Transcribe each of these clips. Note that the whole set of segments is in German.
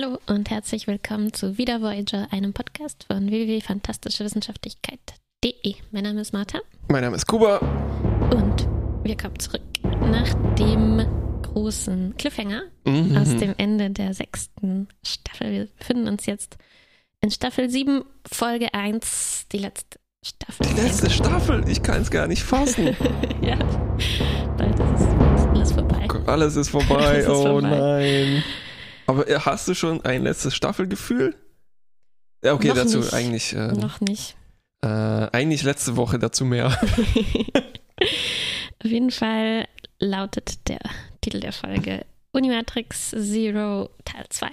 Hallo und herzlich willkommen zu Wieder Voyager, einem Podcast von www.fantastischewissenschaftlichkeit.de. Mein Name ist Martha. Mein Name ist Kuba. Und wir kommen zurück nach dem großen Cliffhanger mhm. aus dem Ende der sechsten Staffel. Wir befinden uns jetzt in Staffel 7, Folge 1, die letzte Staffel. Die letzte Staffel? Ich kann es gar nicht fassen. ja, bald ist alles vorbei. Alles ist vorbei, alles ist oh vorbei. nein. Aber äh, hast du schon ein letztes Staffelgefühl? Ja, okay, noch dazu nicht. eigentlich. Äh, noch nicht. Äh, eigentlich letzte Woche dazu mehr. Auf jeden Fall lautet der Titel der Folge Unimatrix Zero Teil 2.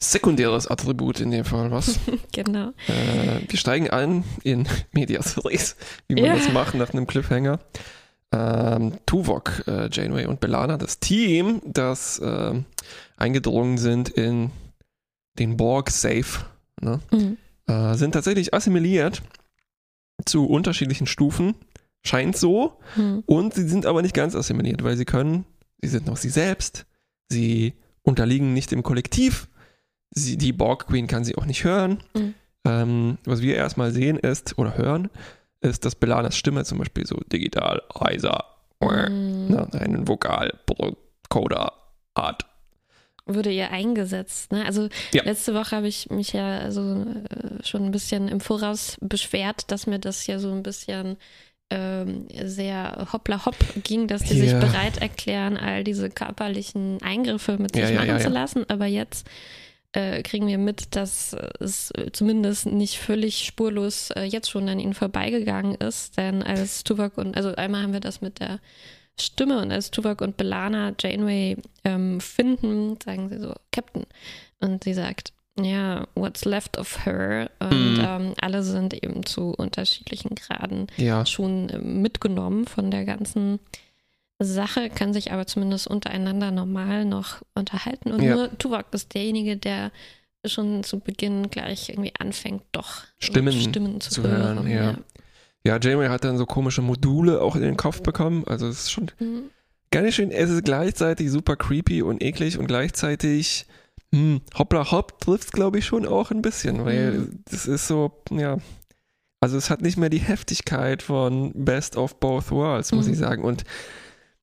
Sekundäres Attribut in dem Fall, was? genau. Äh, wir steigen ein in Medias Res, wie man ja. das macht nach einem Cliffhanger ähm, Tuvok, äh, Janeway und Belana, das Team, das äh, eingedrungen sind in den Borg-Safe, ne? mhm. äh, sind tatsächlich assimiliert zu unterschiedlichen Stufen. Scheint so. Mhm. Und sie sind aber nicht ganz assimiliert, weil sie können, sie sind noch sie selbst, sie unterliegen nicht dem Kollektiv. Sie, die Borg Queen kann sie auch nicht hören. Mhm. Ähm, was wir erstmal sehen ist, oder hören, ist, dass Belanas Stimme zum Beispiel so digital, heiser, mm. ne, einen Vokalcoder hat. Wurde ihr eingesetzt. Ne? Also ja. letzte Woche habe ich mich ja so äh, schon ein bisschen im Voraus beschwert, dass mir das ja so ein bisschen ähm, sehr hoppla hopp ging, dass die ja. sich bereit erklären, all diese körperlichen Eingriffe mit sich ja, machen zu lassen. Aber jetzt äh, kriegen wir mit, dass es zumindest nicht völlig spurlos äh, jetzt schon an ihnen vorbeigegangen ist. Denn als Tuvok und, also einmal haben wir das mit der Stimme und als Tuvok und Belana Janeway ähm, finden, sagen sie so, Captain. Und sie sagt, ja, what's left of her? Und mm. ähm, alle sind eben zu unterschiedlichen Graden ja. schon äh, mitgenommen von der ganzen Sache, kann sich aber zumindest untereinander normal noch unterhalten. Und ja. nur Tuvok ist derjenige, der schon zu Beginn gleich irgendwie anfängt, doch Stimmen, Stimmen zu, zu hören. Ja. ja. Ja, Janeway hat dann so komische Module auch in den Kopf bekommen. Also es ist schon mhm. nicht schön. Es ist gleichzeitig super creepy und eklig und gleichzeitig hm, hoppla hopp trifft es, glaube ich, schon auch ein bisschen, weil mhm. das ist so, ja. Also es hat nicht mehr die Heftigkeit von Best of Both Worlds, muss mhm. ich sagen. Und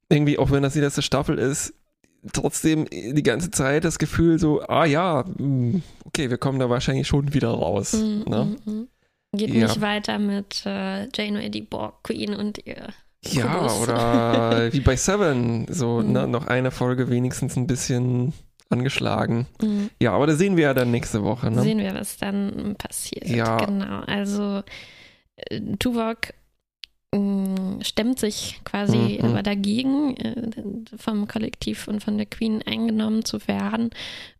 irgendwie, auch wenn das die letzte Staffel ist, trotzdem die ganze Zeit das Gefühl so, ah ja, hm, okay, wir kommen da wahrscheinlich schon wieder raus. Mm, ne? Geht ja. nicht weiter mit äh, Janeway, die Borg Queen und ihr. Ja, Kubus. oder wie bei Seven, so mhm. ne, noch eine Folge wenigstens ein bisschen angeschlagen. Mhm. Ja, aber da sehen wir ja dann nächste Woche. Ne? Sehen wir, was dann passiert. Ja. Genau. Also äh, Tuvok Mm, stemmt sich quasi mhm. aber dagegen, äh, vom Kollektiv und von der Queen eingenommen zu werden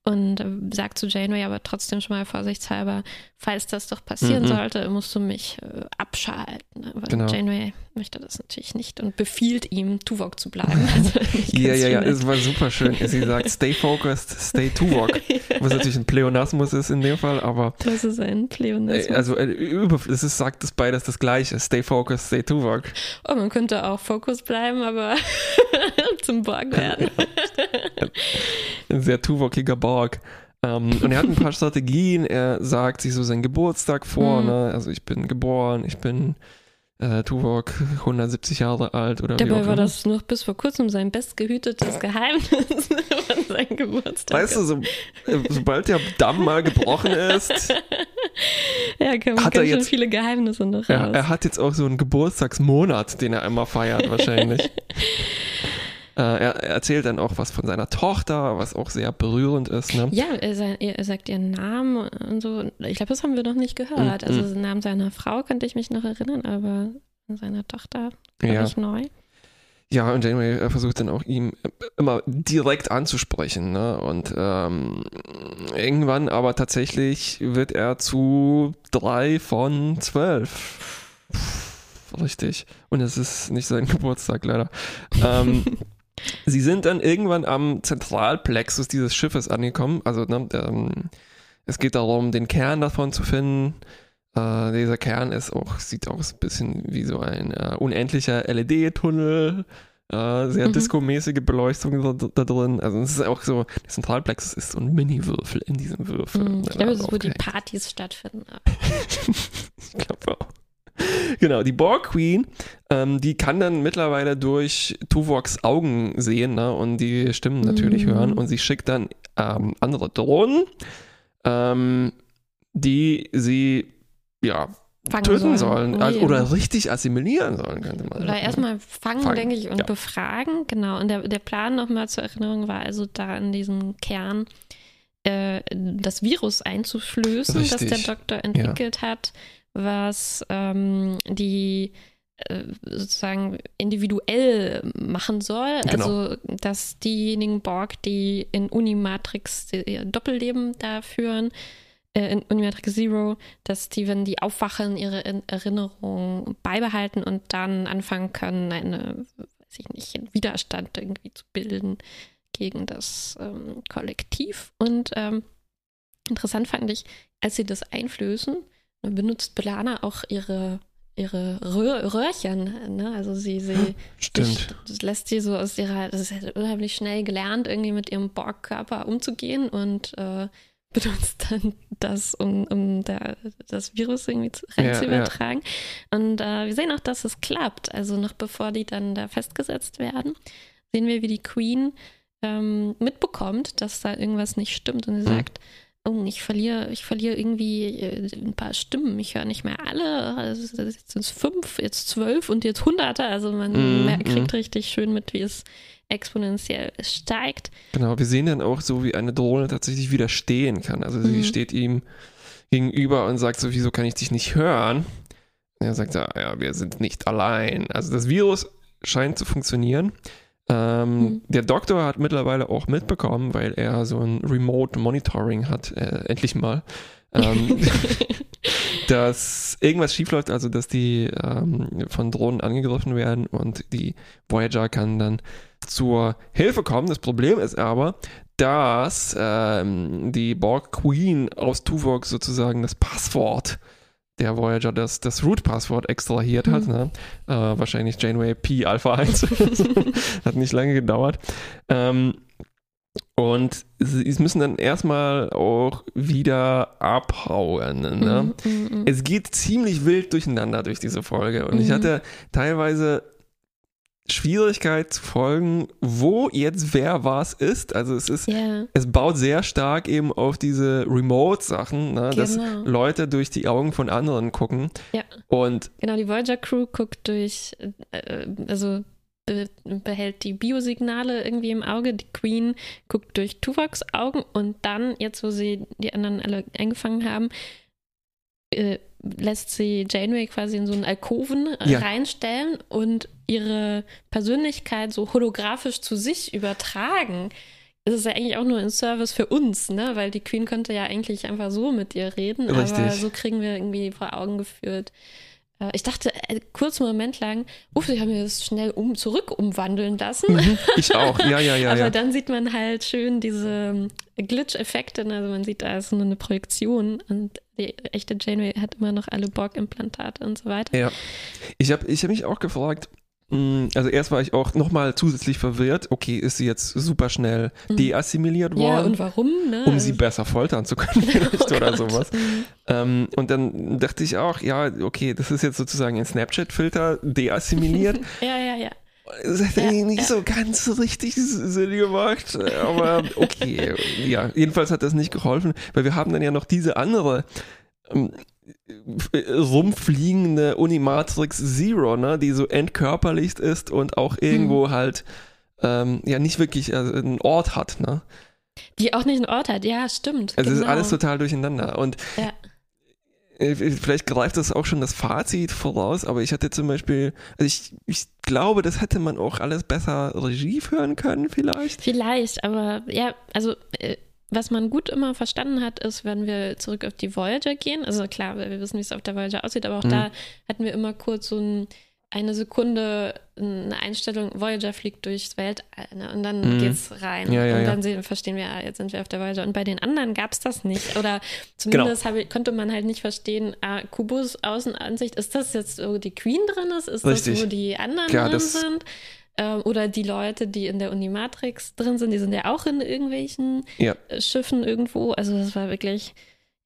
und äh, sagt zu Janeway aber trotzdem schon mal vorsichtshalber, falls das doch passieren mhm. sollte, musst du mich äh, abschalten. Aber genau. Janeway möchte das natürlich nicht und befiehlt ihm, Tuvok zu bleiben. Also ja, ja, ja, es war super schön. Sie sagt, stay focused, stay Tuvok. ja. Was natürlich ein Pleonasmus ist in dem Fall, aber. Das ist ein Pleonasmus. Also, es ist, sagt es beides das Gleiche. Stay focused, stay Tuvok. Oh, man könnte auch Fokus bleiben, aber zum Borg werden. Ein sehr Tuvokiger Borg. Ähm, und er hat ein paar Strategien. Er sagt sich so seinen Geburtstag vor. Mhm. Ne? Also ich bin geboren, ich bin äh, Tuvok 170 Jahre alt oder Dabei wie war das noch bis vor kurzem sein bestgehütetes Geheimnis von seinem Geburtstag. Weißt du, so, äh, sobald der Damm mal gebrochen ist, ja, kann, hat er jetzt, schon viele Geheimnisse noch er, er, hat jetzt auch so einen Geburtstagsmonat, den er immer feiert wahrscheinlich. Äh, er, er, erzählt dann auch was von seiner Tochter, was auch sehr berührend ist. Ne? Ja, er, er, sagt ihren Namen und so. Ich glaube, das haben wir noch nicht gehört. Mhm. Also den Namen seiner Frau könnte ich mich noch erinnern, aber seiner Tochter ja. ich neu. Ja, und Janeway versucht dann auch ihm immer direkt anzusprechen. Ne? Und ähm, irgendwann aber tatsächlich wird er zu drei von zwölf. Richtig. Und es ist nicht sein Geburtstag, leider. ähm, Sie sind dann irgendwann am Zentralplexus dieses Schiffes angekommen. Also ne, ähm, es geht darum, den Kern davon zu finden. Äh, dieser Kern ist auch, sieht auch ein bisschen wie so ein äh, unendlicher LED-Tunnel Äh, sehr mhm. disco-mäßige Beleuchtung da, da, drin. Also es ist auch so, der Zentralplex ist so ein Mini-Würfel in diesem Würfel. Mhm. Ich glaube, es ist, wo die Partys stattfinden. ich glaube auch. Genau, die Borg Queen, ähm, die kann dann mittlerweile durch Tuvoks Augen sehen ne, und die Stimmen natürlich mhm. hören und sie schickt dann ähm, andere Drohnen, ähm, die sie ja fangen töten sollen, sollen. Also, oder richtig assimilieren sollen, könnte man Oder erstmal fangen, fangen, denke ich, und ja. befragen. Genau. Und der, der Plan nochmal zur Erinnerung war also da in diesem Kern äh, das Virus einzuflößen, richtig. das der Doktor entwickelt ja. hat, was ähm, die äh, sozusagen individuell machen soll. Genau. Also, dass diejenigen Borg, die in Unimatrix Doppelleben da führen, äh, in Unimatrix Zero, dass die, wenn die aufwachen, ihre Erinnerung beibehalten und dann anfangen können, eine, weiß ich nicht, einen Widerstand irgendwie zu bilden gegen das ähm, Kollektiv. Und ähm, interessant fand ich, als sie das einflößen, benutzt Belana auch ihre ihre Röhr, Röhrchen, ne? Also sie, sie Stimmt. das lässt sie so aus ihrer, das ist halt unheimlich schnell gelernt, irgendwie mit ihrem Borgkörper umzugehen und äh, benutzt dann das, um, um der, das Virus irgendwie zu, rein ja, zu übertragen. Ja. Und äh, wir sehen auch, dass es klappt. Also noch bevor die dann da festgesetzt werden, sehen wir, wie die Queen ähm, mitbekommt, dass da irgendwas nicht stimmt. Und sie mhm. sagt, oh, ich verliere, ich verliere irgendwie äh, ein paar Stimmen. Ich höre nicht mehr alle. Also jetzt sind es fünf, jetzt zwölf und jetzt hunderte. Also man mm, kriegt richtig schön mit, wie es exponentiell steigt. Genau, wir sehen dann auch so, wie eine Drohne tatsächlich widerstehen kann. Also sie mhm. steht ihm gegenüber und sagt so, wieso kann ich dich nicht hören? Und er sagt, ja, ja, wir sind nicht allein. Also das Virus scheint zu funktionieren. Ähm, mhm. Der Doktor hat mittlerweile auch mitbekommen, weil er so ein Remote Monitoring hat, äh, endlich mal, ähm, dass irgendwas schiefläuft, also dass die ähm, von Drohnen angegriffen werden und die Voyager kann dann zur Hilfe kommen. Das Problem ist aber, dass ähm, die Borg Queen aus Tuvok sozusagen das Passwort der Voyager das, das Root-Passwort extrahiert hat. Mhm. Ne? Äh, wahrscheinlich Janeway P Alpha 1. hat nicht lange gedauert. Ähm, und sie müssen dann erstmal auch wieder abhauen. Ne? Mhm, mhm, mhm. es geht ziemlich wild durcheinander durch diese Folge. Und ich mhm. hatte teilweise Schwierigkeit zu folgen, wo jetzt wer was ist. Also es ist, yeah. es baut sehr stark eben auf diese Remote-Sachen, ne? genau. dass Leute durch die Augen von anderen gucken. Ja. Und genau, die Voyager-Crew guckt durch, äh, also behält die Biosignale irgendwie im Auge. Die Queen guckt durch Tuvoks Augen und dann, jetzt wo sie die anderen alle eingefangen haben, äh, lässt sie Janeway quasi in so einen Alkoven äh, ja. reinstellen und ihre Persönlichkeit so holographisch zu sich übertragen. Es ist ja eigentlich auch nur ein Service für uns, ne? Weil die Queen könnte ja eigentlich einfach so mit ihr reden, Richtig. aber so kriegen wir irgendwie vor Augen geführt. Äh, ich dachte äh, kurz einen Moment lang, uff, sie haben mir das schnell um zurück umwandeln lassen. Mhm, ich auch, ja, ja, ja. Aber ja. dann sieht man halt schön diese Glitch-Effekte, ne? also man sieht, da ist nur eine Projektion und die echte Janeway hat immer noch alle Borg-Implantate und so weiter. Ja. Ich habe ich hab mich auch gefragt, also erst war ich auch nochmal zusätzlich verwirrt, okay, ist sie jetzt super schnell mhm. deassimiliert worden? Ja, und warum? Ne? Um sie besser foltern zu können vielleicht oh oder Gott. sowas. Mhm. Ähm, und dann dachte ich auch, ja, okay, das ist jetzt sozusagen ein Snapchat-Filter deassimiliert. ja, ja, ja. Das hat ja, nicht ja. so ganz richtig Sinn gemacht, aber okay. ja, jedenfalls hat das nicht geholfen, weil wir haben dann ja noch diese andere ähm, rumfliegende Unimatrix Zero, ne, die so entkörperlicht ist und auch irgendwo hm. halt ähm, ja nicht wirklich also einen Ort hat, ne? Die auch nicht einen Ort hat, ja, stimmt. Also genau. ist alles total durcheinander. Und ja. Äh, vielleicht greift das auch schon das Fazit voraus, aber ich hatte zum Beispiel, also ich, ich glaube, das hätte man auch alles besser Regie führen können, vielleicht. Vielleicht, aber ja, also äh, was man gut immer verstanden hat, ist, wenn wir zurück auf die Voyager gehen. Also klar, wir wissen, wie es auf der Voyager aussieht, aber auch mhm. da hatten wir immer kurz so ein eine Sekunde eine Einstellung, Voyager fliegt durchs Weltall ne? und dann mhm. geht's rein. Ja, ja, und dann ja. sehen, verstehen wir, ah, jetzt sind wir auf der Voyager. Und bei den anderen gab es das nicht. Oder zumindest genau. ich, konnte man halt nicht verstehen, ah, Kubus Außenansicht, ist das jetzt, wo die Queen drin ist? Ist Richtig. das, wo die anderen Klar, drin sind? Ähm, oder die Leute, die in der Unimatrix drin sind, die sind ja auch in irgendwelchen Ja. äh, Schiffen irgendwo. Also das war wirklich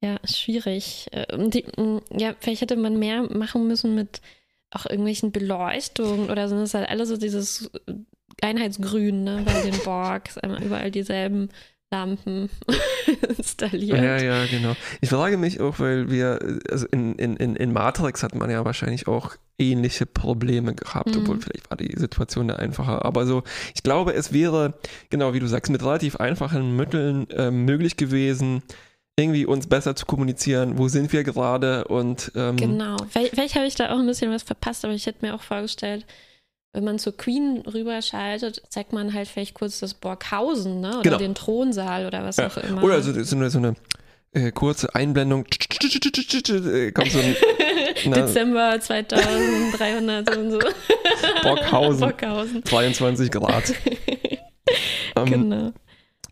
ja schwierig. Äh, die, mh, ja, vielleicht hätte man mehr machen müssen mit auch irgendwelchen Beleuchtungen oder so. Das ist halt alles so dieses Einheitsgrün, ne, bei den Borgs, einmal überall dieselben Lampen installiert. Ja, ja, genau. Ich frage mich auch, weil wir, also in, in, in Matrix hat man ja wahrscheinlich auch ähnliche Probleme gehabt, Mhm. obwohl vielleicht war die Situation da einfacher. Aber so, ich glaube, es wäre, genau wie du sagst, mit relativ einfachen Mitteln ähm, möglich gewesen, irgendwie uns besser zu kommunizieren, wo sind wir gerade und ähm, Genau. Vielleicht habe ich da auch ein bisschen was verpasst, aber ich hätte mir auch vorgestellt, wenn man zur Queen rüberschaltet, zeigt man halt vielleicht kurz das Borghausen, ne? Oder Genau. den Thronsaal oder was ja. auch immer. Oder so, so eine, so eine äh, kurze Einblendung, äh, kommt so ein Dezember 2300 und so. Borghausen. Borghausen. 22 Grad. Ähm, Genau.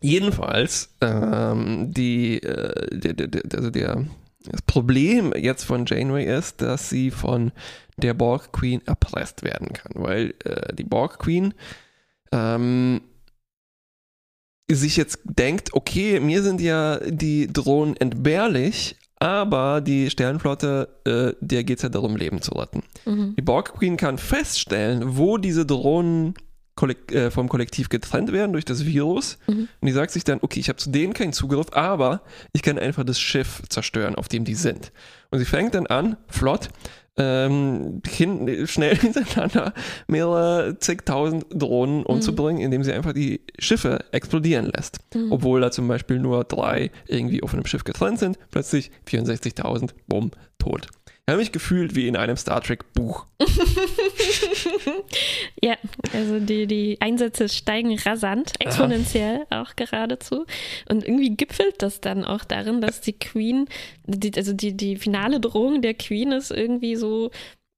Jedenfalls, ähm, die, äh, der, der, also der, das Problem jetzt von Janeway ist, dass sie von der Borg Queen erpresst werden kann, weil äh, die Borg Queen ähm, sich jetzt denkt, okay, mir sind ja die Drohnen entbehrlich, aber die Sternflotte, äh, der geht es ja darum, Leben zu retten. Mhm. Die Borg Queen kann feststellen, wo diese Drohnen kollek äh, vom Kollektiv getrennt werden durch das Virus. Mhm. Und die sagt sich dann, okay, ich habe zu denen keinen Zugriff, aber ich kann einfach das Schiff zerstören, auf dem die sind. Und sie fängt dann an, flott, ähm, hin, schnell hintereinander mehrere zigtausend Drohnen umzubringen, indem sie einfach die Schiffe explodieren lässt. Mhm. Obwohl da zum Beispiel nur drei irgendwie auf einem Schiff getrennt sind, plötzlich 64.000, bumm, tot. Ich habe mich gefühlt wie in einem Star Trek Buch. Ja, also die, die Einsätze steigen rasant, exponentiell auch geradezu. Und irgendwie gipfelt das dann auch darin, dass die Queen, die, also die, die finale Drohung der Queen ist irgendwie so,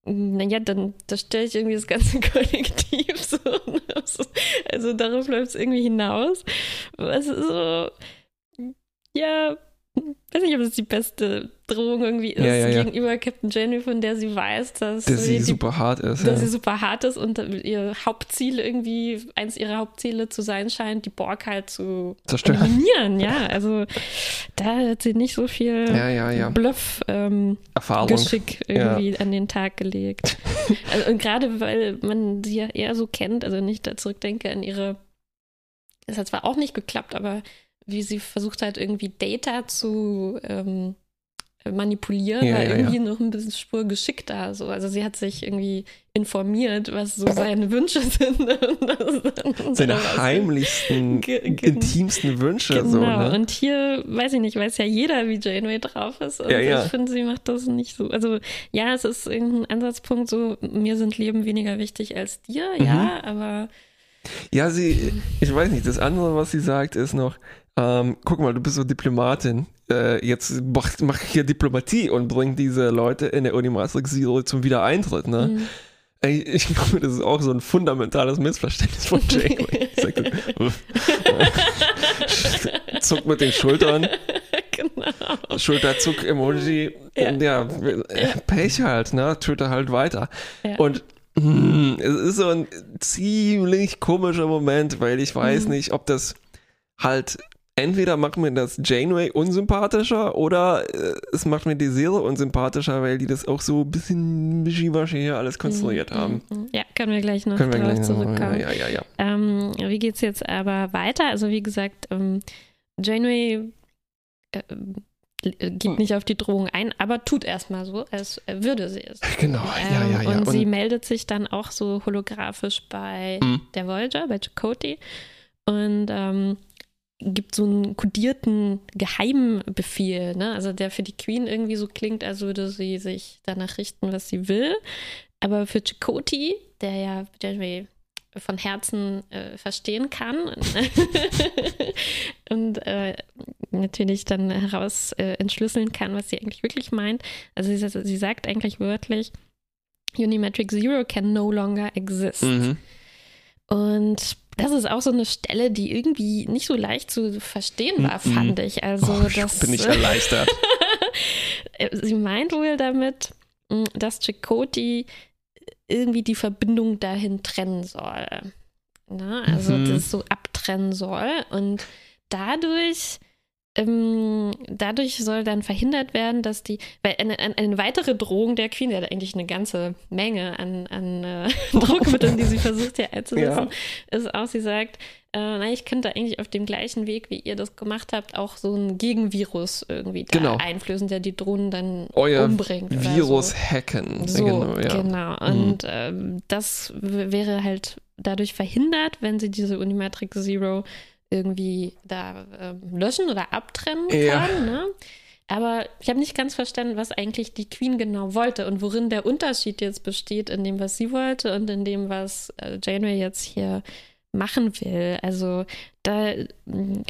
naja, dann da stelle ich irgendwie das ganze Kollektiv so. Also darauf läuft es irgendwie hinaus. Was ist so, ja, weiß nicht, ob es die beste Drohung irgendwie ist Ja, ja, ja. gegenüber Captain Janeway, von der sie weiß, dass, Dass sie die super hart ist. dass sie super hart ist und ihr Hauptziel irgendwie, eins ihrer Hauptziele zu sein scheint, die Borg halt zu Zerstören. eliminieren, ja. Also da hat sie nicht so viel. Bluff ähm, Erfahrung. Geschick irgendwie an den Tag gelegt. also, und gerade weil man sie ja eher so kennt, also nicht da zurückdenke an ihre, das hat zwar auch nicht geklappt, aber wie sie versucht hat, irgendwie Data zu ähm, manipulieren, Ja, war ja, ja. irgendwie noch ein bisschen Spur geschickter. So. Also sie hat sich irgendwie informiert, was so seine Wünsche sind. Seine heimlichsten, intimsten Wünsche. Genau, So, ne? und hier, weiß ich nicht, weiß ja jeder, wie Janeway drauf ist. Und Ja, ja. ich finde, sie macht das nicht so. Also, ja, es ist irgendein Ansatzpunkt, so, mir sind Leben weniger wichtig als dir, Mhm. ja, aber Ja, sie, ich weiß nicht, das andere, was sie sagt, ist noch, ähm, guck mal, du bist so Diplomatin. Äh, jetzt mach, mach hier Diplomatie und bring diese Leute in der Unimatrix Zero zum Wiedereintritt, ne? Mhm. Ey, ich glaube, das ist auch so ein fundamentales Missverständnis von Janeway. So, Zuckt mit den Schultern, genau. Schulterzuck-Emoji. Ja. Ja, äh, Pech halt, ne? Twitter halt weiter. Ja. Und hm, es ist so ein ziemlich komischer Moment, weil ich weiß Mhm. nicht, ob das halt entweder macht mir das Janeway unsympathischer oder äh, es macht mir die Serie unsympathischer, weil die das auch so ein bisschen wischiwaschi hier alles konstruiert Mhm, haben. mhm. Ja, können wir gleich noch Können drauf gleich noch, zurückkommen. ja, ja, ja. Ähm, wie geht's jetzt aber weiter? Also wie gesagt, ähm, Janeway äh, äh, geht nicht auf die Drohung ein, aber tut erstmal so, als würde sie es. Genau, ja, ja, ja. Ähm, Und, sie meldet sich dann auch so holographisch bei Mhm. der Voyager, bei Chakotay und ähm, gibt so einen kodierten Geheimbefehl, ne? also der für die Queen irgendwie so klingt, als würde sie sich danach richten, was sie will. Aber für Chakotay, der ja Janeway von Herzen äh, verstehen kann und äh, natürlich dann heraus äh, entschlüsseln kann, was sie eigentlich wirklich meint. Also sie, sie sagt eigentlich wörtlich, Unimetric Zero can no longer exist. Mhm. Und das ist auch so eine Stelle, die irgendwie nicht so leicht zu verstehen war, Mhm. fand ich. Also Oh, das bin ich erleichtert. sie meint wohl damit, mh, dass Chakotay irgendwie die Verbindung dahin trennen soll. Ne? Also mhm. das so abtrennen soll. Und dadurch ähm, dadurch soll dann verhindert werden, dass die, weil eine, eine weitere Drohung der Queen, die hat eigentlich eine ganze Menge an, an äh, Druckmitteln, die sie versucht hier einzusetzen, ja. ist auch, sie sagt, äh, na, ich könnte eigentlich auf dem gleichen Weg, wie ihr das gemacht habt, auch so ein Gegenvirus irgendwie da genau. einflößen, der die Drohnen dann Euer umbringt. Virus so. hacken. So, genau. Ja. genau. Und mhm. ähm, das wäre halt dadurch verhindert, wenn sie diese Unimatrix Zero irgendwie da äh, löschen oder abtrennen ja. kann. Ne? Aber ich habe nicht ganz verstanden, was eigentlich die Queen genau wollte und worin der Unterschied jetzt besteht in dem, was sie wollte und in dem, was äh, Janeway jetzt hier machen will. Also da,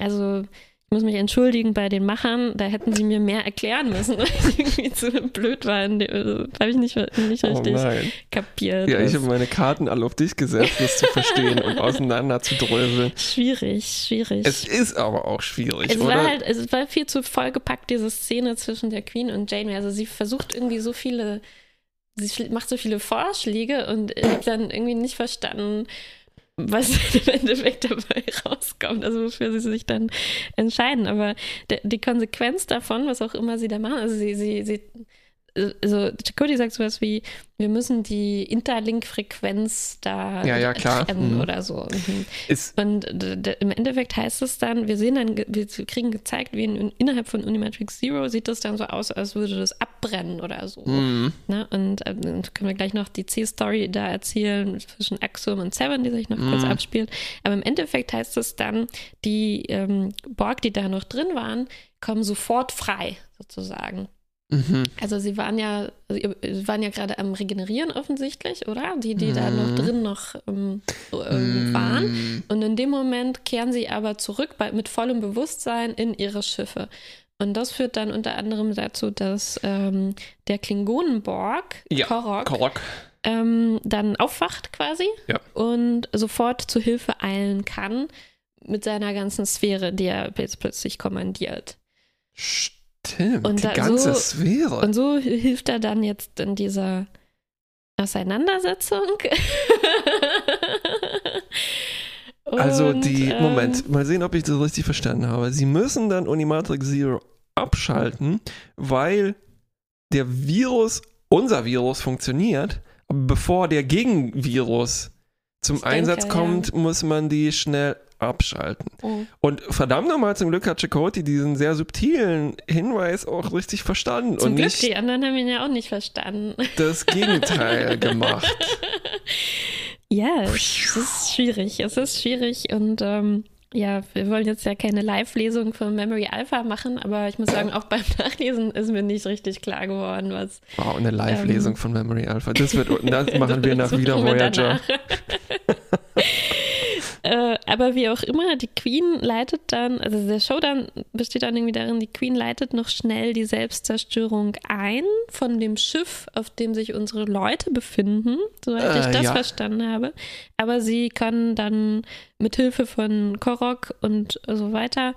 also muss mich entschuldigen bei den Machern, da hätten sie mir mehr erklären müssen, weil ich irgendwie zu blöd war. Also, habe ich nicht, nicht oh richtig oh kapiert. Ja, ich habe meine Karten alle auf dich gesetzt, das zu verstehen und auseinander zu dröseln. Schwierig, schwierig. Es ist aber auch schwierig, es oder? War halt, es war viel zu vollgepackt, diese Szene zwischen der Queen und Janeway. Also sie versucht irgendwie so viele, sie macht so viele Vorschläge und ich habe dann irgendwie nicht verstanden, was im Endeffekt dabei rauskommt, also wofür sie sich dann entscheiden. Aber die Konsequenz davon, was auch immer sie da machen, also sie, sie, sie also Chakoti sagt sowas wie, wir müssen die Interlink-Frequenz da ja, ja, trennen mhm. oder so. Mhm. und im Endeffekt heißt es dann, wir sehen dann, wir kriegen gezeigt, wie in, innerhalb von Unimatrix Zero sieht das dann so aus, als würde das abbrennen oder so. Mhm. Ne? Und äh, dann können wir gleich noch die C-Story da erzählen zwischen Axum und Seven, die sich noch kurz mhm. abspielt. Aber im Endeffekt heißt es dann, die ähm, Borg, die da noch drin waren, kommen sofort frei sozusagen. Mhm. Also sie waren ja, also sie waren ja gerade am Regenerieren offensichtlich, oder? Die, die mhm. da noch drin noch ähm, ähm, waren. Und in dem Moment kehren sie aber zurück bei, mit vollem Bewusstsein in ihre Schiffe. Und das führt dann unter anderem dazu, dass ähm, der Klingonenborg, ja, Korok, Korok. Ähm, dann aufwacht quasi ja. und sofort zu Hilfe eilen kann mit seiner ganzen Sphäre, die er jetzt plötzlich kommandiert. Stimmt. Stimmt, und die ganze so, Sphäre. Und so hilft er dann jetzt in dieser Auseinandersetzung. also die, ähm, Moment, mal sehen, ob ich das richtig verstanden habe. Sie müssen dann Unimatrix Zero abschalten, weil der Virus, unser Virus funktioniert, aber bevor der Gegenvirus zum Einsatz denke, kommt, ja. muss man die schnell abschalten. Oh. Und verdammt nochmal, zum Glück hat Chakoti diesen sehr subtilen Hinweis auch richtig verstanden. Zum und Glück, nicht die anderen haben ihn ja auch nicht verstanden. Das Gegenteil gemacht. Ja, es ist schwierig. Es ist schwierig und ähm, ja, wir wollen jetzt ja keine Live-Lesung von Memory Alpha machen, aber ich muss sagen, auch beim Nachlesen ist mir nicht richtig klar geworden, was. Wow, eine Live-Lesung ähm, von Memory Alpha. Das, wird, das machen wir nach wieder Voyager. Äh, aber wie auch immer, die Queen leitet dann, also der Showdown besteht dann irgendwie darin, die Queen leitet noch schnell die Selbstzerstörung ein von dem Schiff, auf dem sich unsere Leute befinden, soweit äh, ich das ja. verstanden habe. Aber sie kann dann mit Hilfe von Korok und so weiter,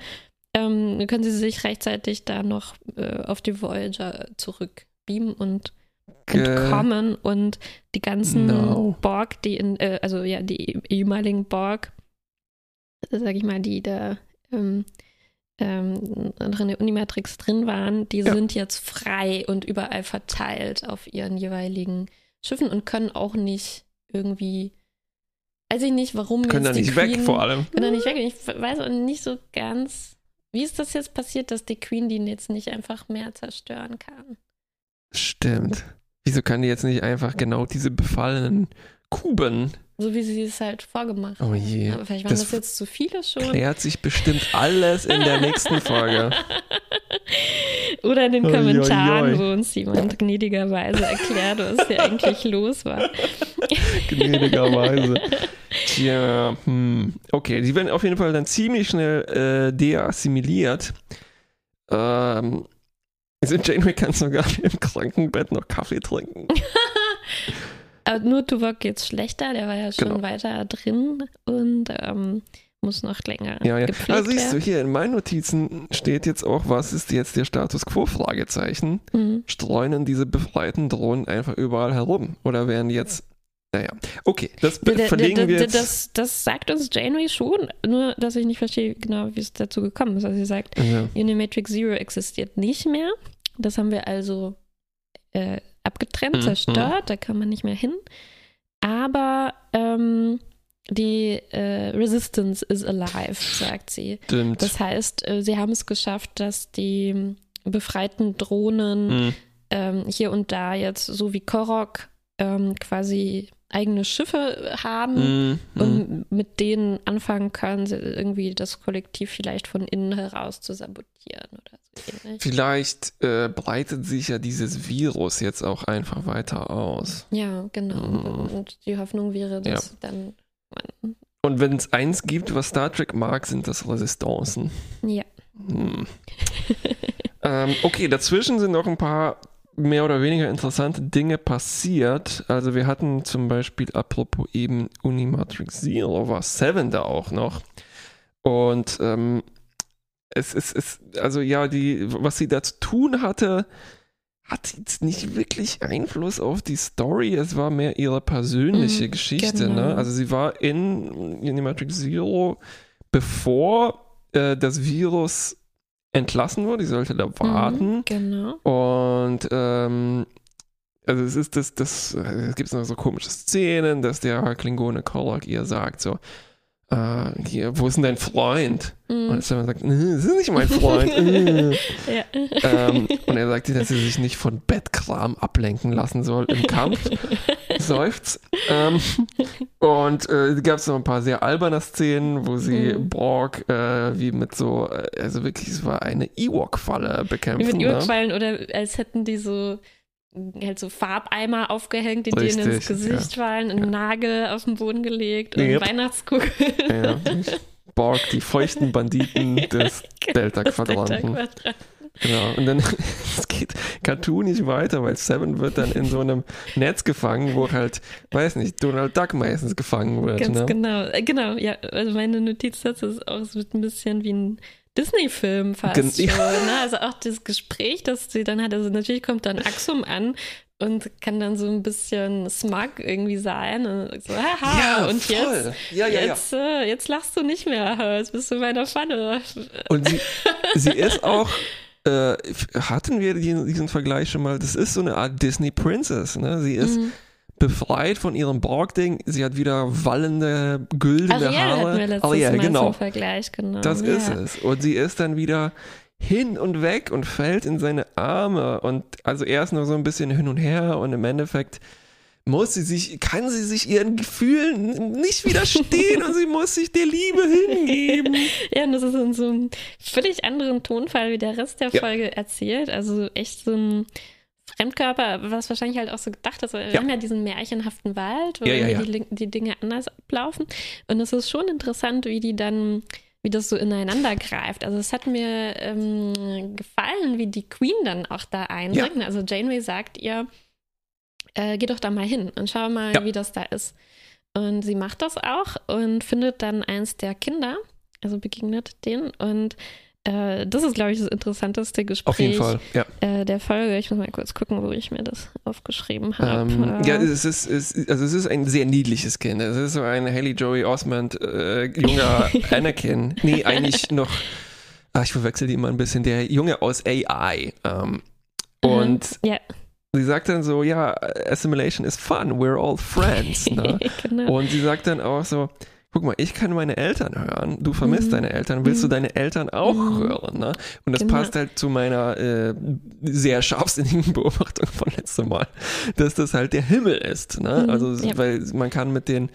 ähm, können sie sich rechtzeitig da noch äh, auf die Voyager zurückbeamen und entkommen und die ganzen no. Borg, die in, äh, also ja, die ehemaligen Borg, sag ich mal, die da ähm, ähm, in der Unimatrix drin waren, die ja. sind jetzt frei und überall verteilt auf ihren jeweiligen Schiffen und können auch nicht irgendwie, weiß ich nicht, warum. Können da nicht Queen, weg vor allem. Können da nicht weg. Ich weiß auch nicht so ganz, wie ist das jetzt passiert, dass die Queen die jetzt nicht einfach mehr zerstören kann? Stimmt. Wieso kann die jetzt nicht einfach genau diese befallenen Kuben so wie sie es halt vorgemacht Oh je. Aber vielleicht waren das, das, jetzt zu viele schon. Klärt sich bestimmt alles in der nächsten Folge. Oder in den Kommentaren, oi, oi. wo uns jemand gnädigerweise erklärt, was hier eigentlich los war. gnädigerweise. Tja, hm. okay, die werden auf jeden Fall dann ziemlich schnell äh, deassimiliert. Ähm, also Janeway kann sogar im Krankenbett noch Kaffee trinken. Aber nur Tuvok geht's schlechter, der war ja schon genau. weiter drin und ähm, muss noch länger. Ja, ja. Also siehst du, hier in meinen Notizen steht jetzt auch, was ist jetzt der Status quo? Fragezeichen. Mhm. Streunen diese befreiten Drohnen einfach überall herum? Oder werden jetzt Naja, okay, das verlegen wir jetzt. Das, das sagt uns Janeway schon, nur dass ich nicht verstehe genau, wie es dazu gekommen ist. Also sie sagt, ja. Unimatrix Zero existiert nicht mehr. Das haben wir also äh, abgetrennt, mhm. zerstört, mhm. da kann man nicht mehr hin. Aber ähm, die äh, Resistance is alive, sagt sie. Stimmt. Das heißt, äh, sie haben es geschafft, dass die befreiten Drohnen mhm. ähm, hier und da jetzt, so wie Korok, ähm, quasi eigene Schiffe haben mm, und mm. mit denen anfangen können, irgendwie das Kollektiv vielleicht von innen heraus zu sabotieren oder so ähnlich. Vielleicht äh, breitet sich ja dieses Virus jetzt auch einfach weiter aus. Ja, genau. Mm. Und die Hoffnung wäre, dass ja. dann. Und wenn es eins gibt, was Star Trek mag, sind das Resistancen. Ja. Hm. ähm, okay, dazwischen sind noch ein paar mehr oder weniger interessante Dinge passiert. Also wir hatten zum Beispiel, apropos eben Unimatrix Zero, war Seven da auch noch. Und ähm, es ist, es, also ja, die, was sie da zu tun hatte, hat jetzt nicht wirklich Einfluss auf die Story. Es war mehr ihre persönliche mm, Geschichte. Ne? Genau. Ne? Also sie war in Unimatrix Zero, bevor äh, das Virus entlassen wurde, die sollte da mhm, warten. Mhm, genau. Und ähm, also es ist das, das, es gibt noch so komische Szenen, dass der Klingone Korok ihr sagt so, äh, hier, wo ist denn dein Freund? Mm. Und Sam sagt, das ist nicht mein Freund. ja. ähm, und er sagt, dass sie sich nicht von Bettkram ablenken lassen soll im Kampf. Seufzt. Ähm, und äh, gab es noch ein paar sehr alberne Szenen, wo sie mm. Borg äh, wie mit so, äh, also wirklich, es war eine Ewok-Falle bekämpfen. Wie mit ne? Ewok-Fallen ne? oder als hätten die so halt so Farbeimer aufgehängt, die Richtig, denen ins Gesicht ja. fallen, einen ja. Nagel auf den Boden gelegt und yep. Weihnachtskugel. Ja. Borg, die feuchten Banditen des Delta-Quadranten. Delta genau. Und dann es geht cartoonisch weiter, weil Seven wird dann in so einem Netz gefangen, wo halt, weiß nicht, Donald Duck meistens gefangen wird. Ganz ne? genau. Äh, genau, ja. Also meine Notiz dazu ist auch, es wird ein bisschen wie ein Disney-Film fast Gen schon. Ne? Also auch das Gespräch, das sie dann hat. Also natürlich kommt dann Axum an und kann dann so ein bisschen smug irgendwie sein. Und so, haha, ja, und voll. jetzt, ja, ja, jetzt, ja. Äh, jetzt lachst du nicht mehr, jetzt bist du in meiner Pfanne. Und sie, sie ist auch, äh, hatten wir diesen Vergleich schon mal, das ist so eine Art Disney Princess, ne? Sie ist mhm befreit von ihrem Borg-Ding. Sie hat wieder wallende, güldene Ariel Haare. Hatten wir letztes Ariel, Mal genau. Vergleich, genau. Das ja. ist es. Und sie ist dann wieder hin und weg und fällt in seine Arme. Und also erst noch so ein bisschen hin und her und im Endeffekt muss sie sich, kann sie sich ihren Gefühlen nicht widerstehen und sie muss sich der Liebe hingeben. Ja, und das ist in so einem völlig anderen Tonfall wie der Rest der Folge ja. erzählt. Also echt so ein Fremdkörper, was wahrscheinlich halt auch so gedacht ist, wir haben ja diesen märchenhaften Wald, wo ja, ja, die, die, Dinge anders ablaufen. Und es ist schon interessant, wie die dann, wie das so ineinander greift. Also es hat mir ähm, gefallen, wie die Queen dann auch da eindringt. Also Janeway sagt ihr, äh, geh doch da mal hin und schau mal, wie das da ist. Und sie macht das auch und findet dann eins der Kinder, also begegnet denen und äh, das ist, glaube ich, das interessanteste Gespräch Auf jeden Fall, ja. äh, der Folge. Ich muss mal kurz gucken, wo ich mir das aufgeschrieben habe. Ähm, ja, es ist, es, also es ist ein sehr niedliches Kind. Es ist so ein Haley Joey Osmond, äh, junger Anakin. Nee, eigentlich noch, ach, ich verwechsel die immer ein bisschen, der Junge aus AI. Ähm, und mhm, ja. sie sagt dann so, ja, Assimilation is fun, we're all friends. Ne? genau. Und sie sagt dann auch so, guck mal, ich kann meine Eltern hören, du vermisst mhm. deine Eltern, willst mhm. du deine Eltern auch mhm. hören? Ne? Und das genau. passt halt zu meiner äh, sehr scharfsinnigen Beobachtung von letztem Mal, dass das halt der Himmel ist. Ne? Mhm. Also, ja. weil man kann mit den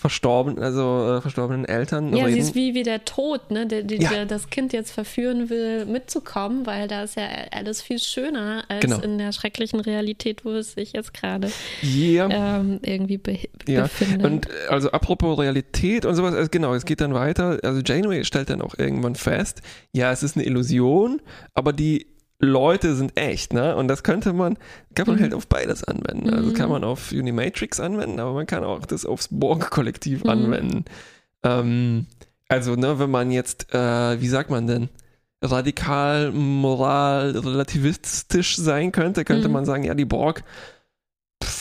verstorben, also äh, verstorbenen Eltern. Ja, reden. sie ist wie, wie der Tod, ne? der, der, ja. der, das Kind jetzt verführen will, mitzukommen, weil da ist ja alles viel schöner als genau. in der schrecklichen Realität, wo es sich jetzt gerade yeah. ähm, irgendwie be ja. befindet. Und äh, also apropos Realität und sowas, also genau, es geht dann weiter. Also Janeway stellt dann auch irgendwann fest, ja, es ist eine Illusion, aber die Leute sind echt, ne? Und das könnte man, kann man mhm. halt auf beides anwenden. Also kann mhm. man auf Unimatrix anwenden, aber man kann auch das aufs Borg-Kollektiv mhm. anwenden. Ähm, also, ne, wenn man jetzt, äh, wie sagt man denn, radikal, moral, relativistisch sein könnte, könnte mhm. man sagen, ja, die Borg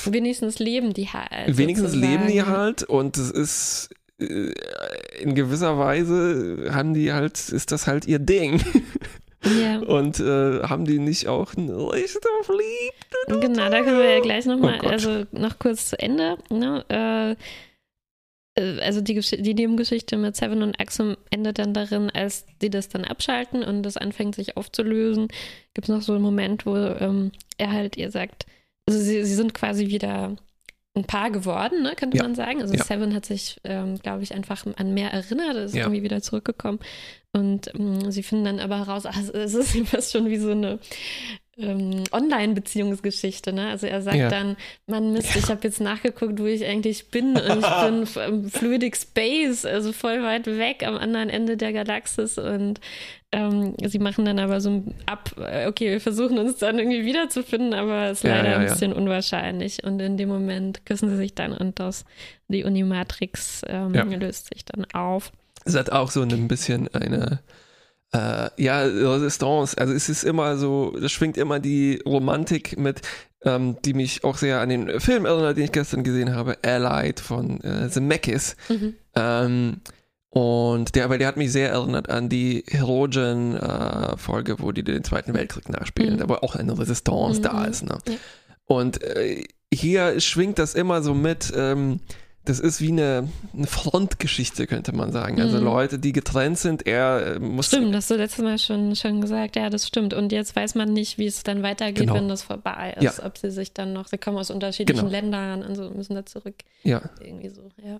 Wenigstens leben die halt. Wenigstens sozusagen. leben die halt und es ist äh, in gewisser Weise haben die halt, ist das halt ihr Ding. Ja. Und äh, haben die nicht auch ein richtig verliebt? Genau, da können wir ja gleich nochmal, oh also noch kurz zu Ende. Ne? Äh, äh, also die, die Nebengeschichte mit Seven und Axum endet dann darin, als die das dann abschalten und das anfängt sich aufzulösen, gibt es noch so einen Moment, wo ähm, er halt ihr sagt, also sie, sie sind quasi wieder ein Paar geworden, ne, könnte ja. man sagen. Also ja. Seven hat sich, ähm, glaube ich, einfach an mehr erinnert, ist ja. irgendwie wieder zurückgekommen. Und ähm, sie finden dann aber heraus, ach, es ist fast schon wie so eine ähm, Online-Beziehungsgeschichte. Ne? Also er sagt ja. dann, Mann, Mist, ich habe jetzt nachgeguckt, wo ich eigentlich bin und ich bin im Fluidic Space, also voll weit weg am anderen Ende der Galaxis und ähm, sie machen dann aber so ab, äh, okay, wir versuchen uns dann irgendwie wiederzufinden, aber es ist ja, leider ein bisschen unwahrscheinlich und in dem Moment küssen sie sich dann und das, die Unimatrix ähm, löst sich dann auf. Es hat auch so ein bisschen eine äh, ja, Resistance. Also es ist immer so, das schwingt immer die Romantik mit, ähm, die mich auch sehr an den Film erinnert, den ich gestern gesehen habe, Allied von äh, Zemeckis. Mhm. Und der, weil der hat mich sehr erinnert an die Herogen-Folge, äh, wo die den Zweiten Weltkrieg nachspielen, mhm. aber auch eine Resistance mhm. da ist. Ne? Ja. Und äh, hier schwingt das immer so mit, ähm, das ist wie eine, eine Frontgeschichte, könnte man sagen. Also mhm. Leute, die getrennt sind, er äh, muss. Stimmt, das hast du letztes Mal schon, schon gesagt, ja, das stimmt. Und jetzt weiß man nicht, wie es dann weitergeht, genau. wenn das vorbei ist. Ja. Ob sie sich dann noch, sie kommen aus unterschiedlichen genau. Ländern und so, müssen da zurück. Ja. Irgendwie so, ja.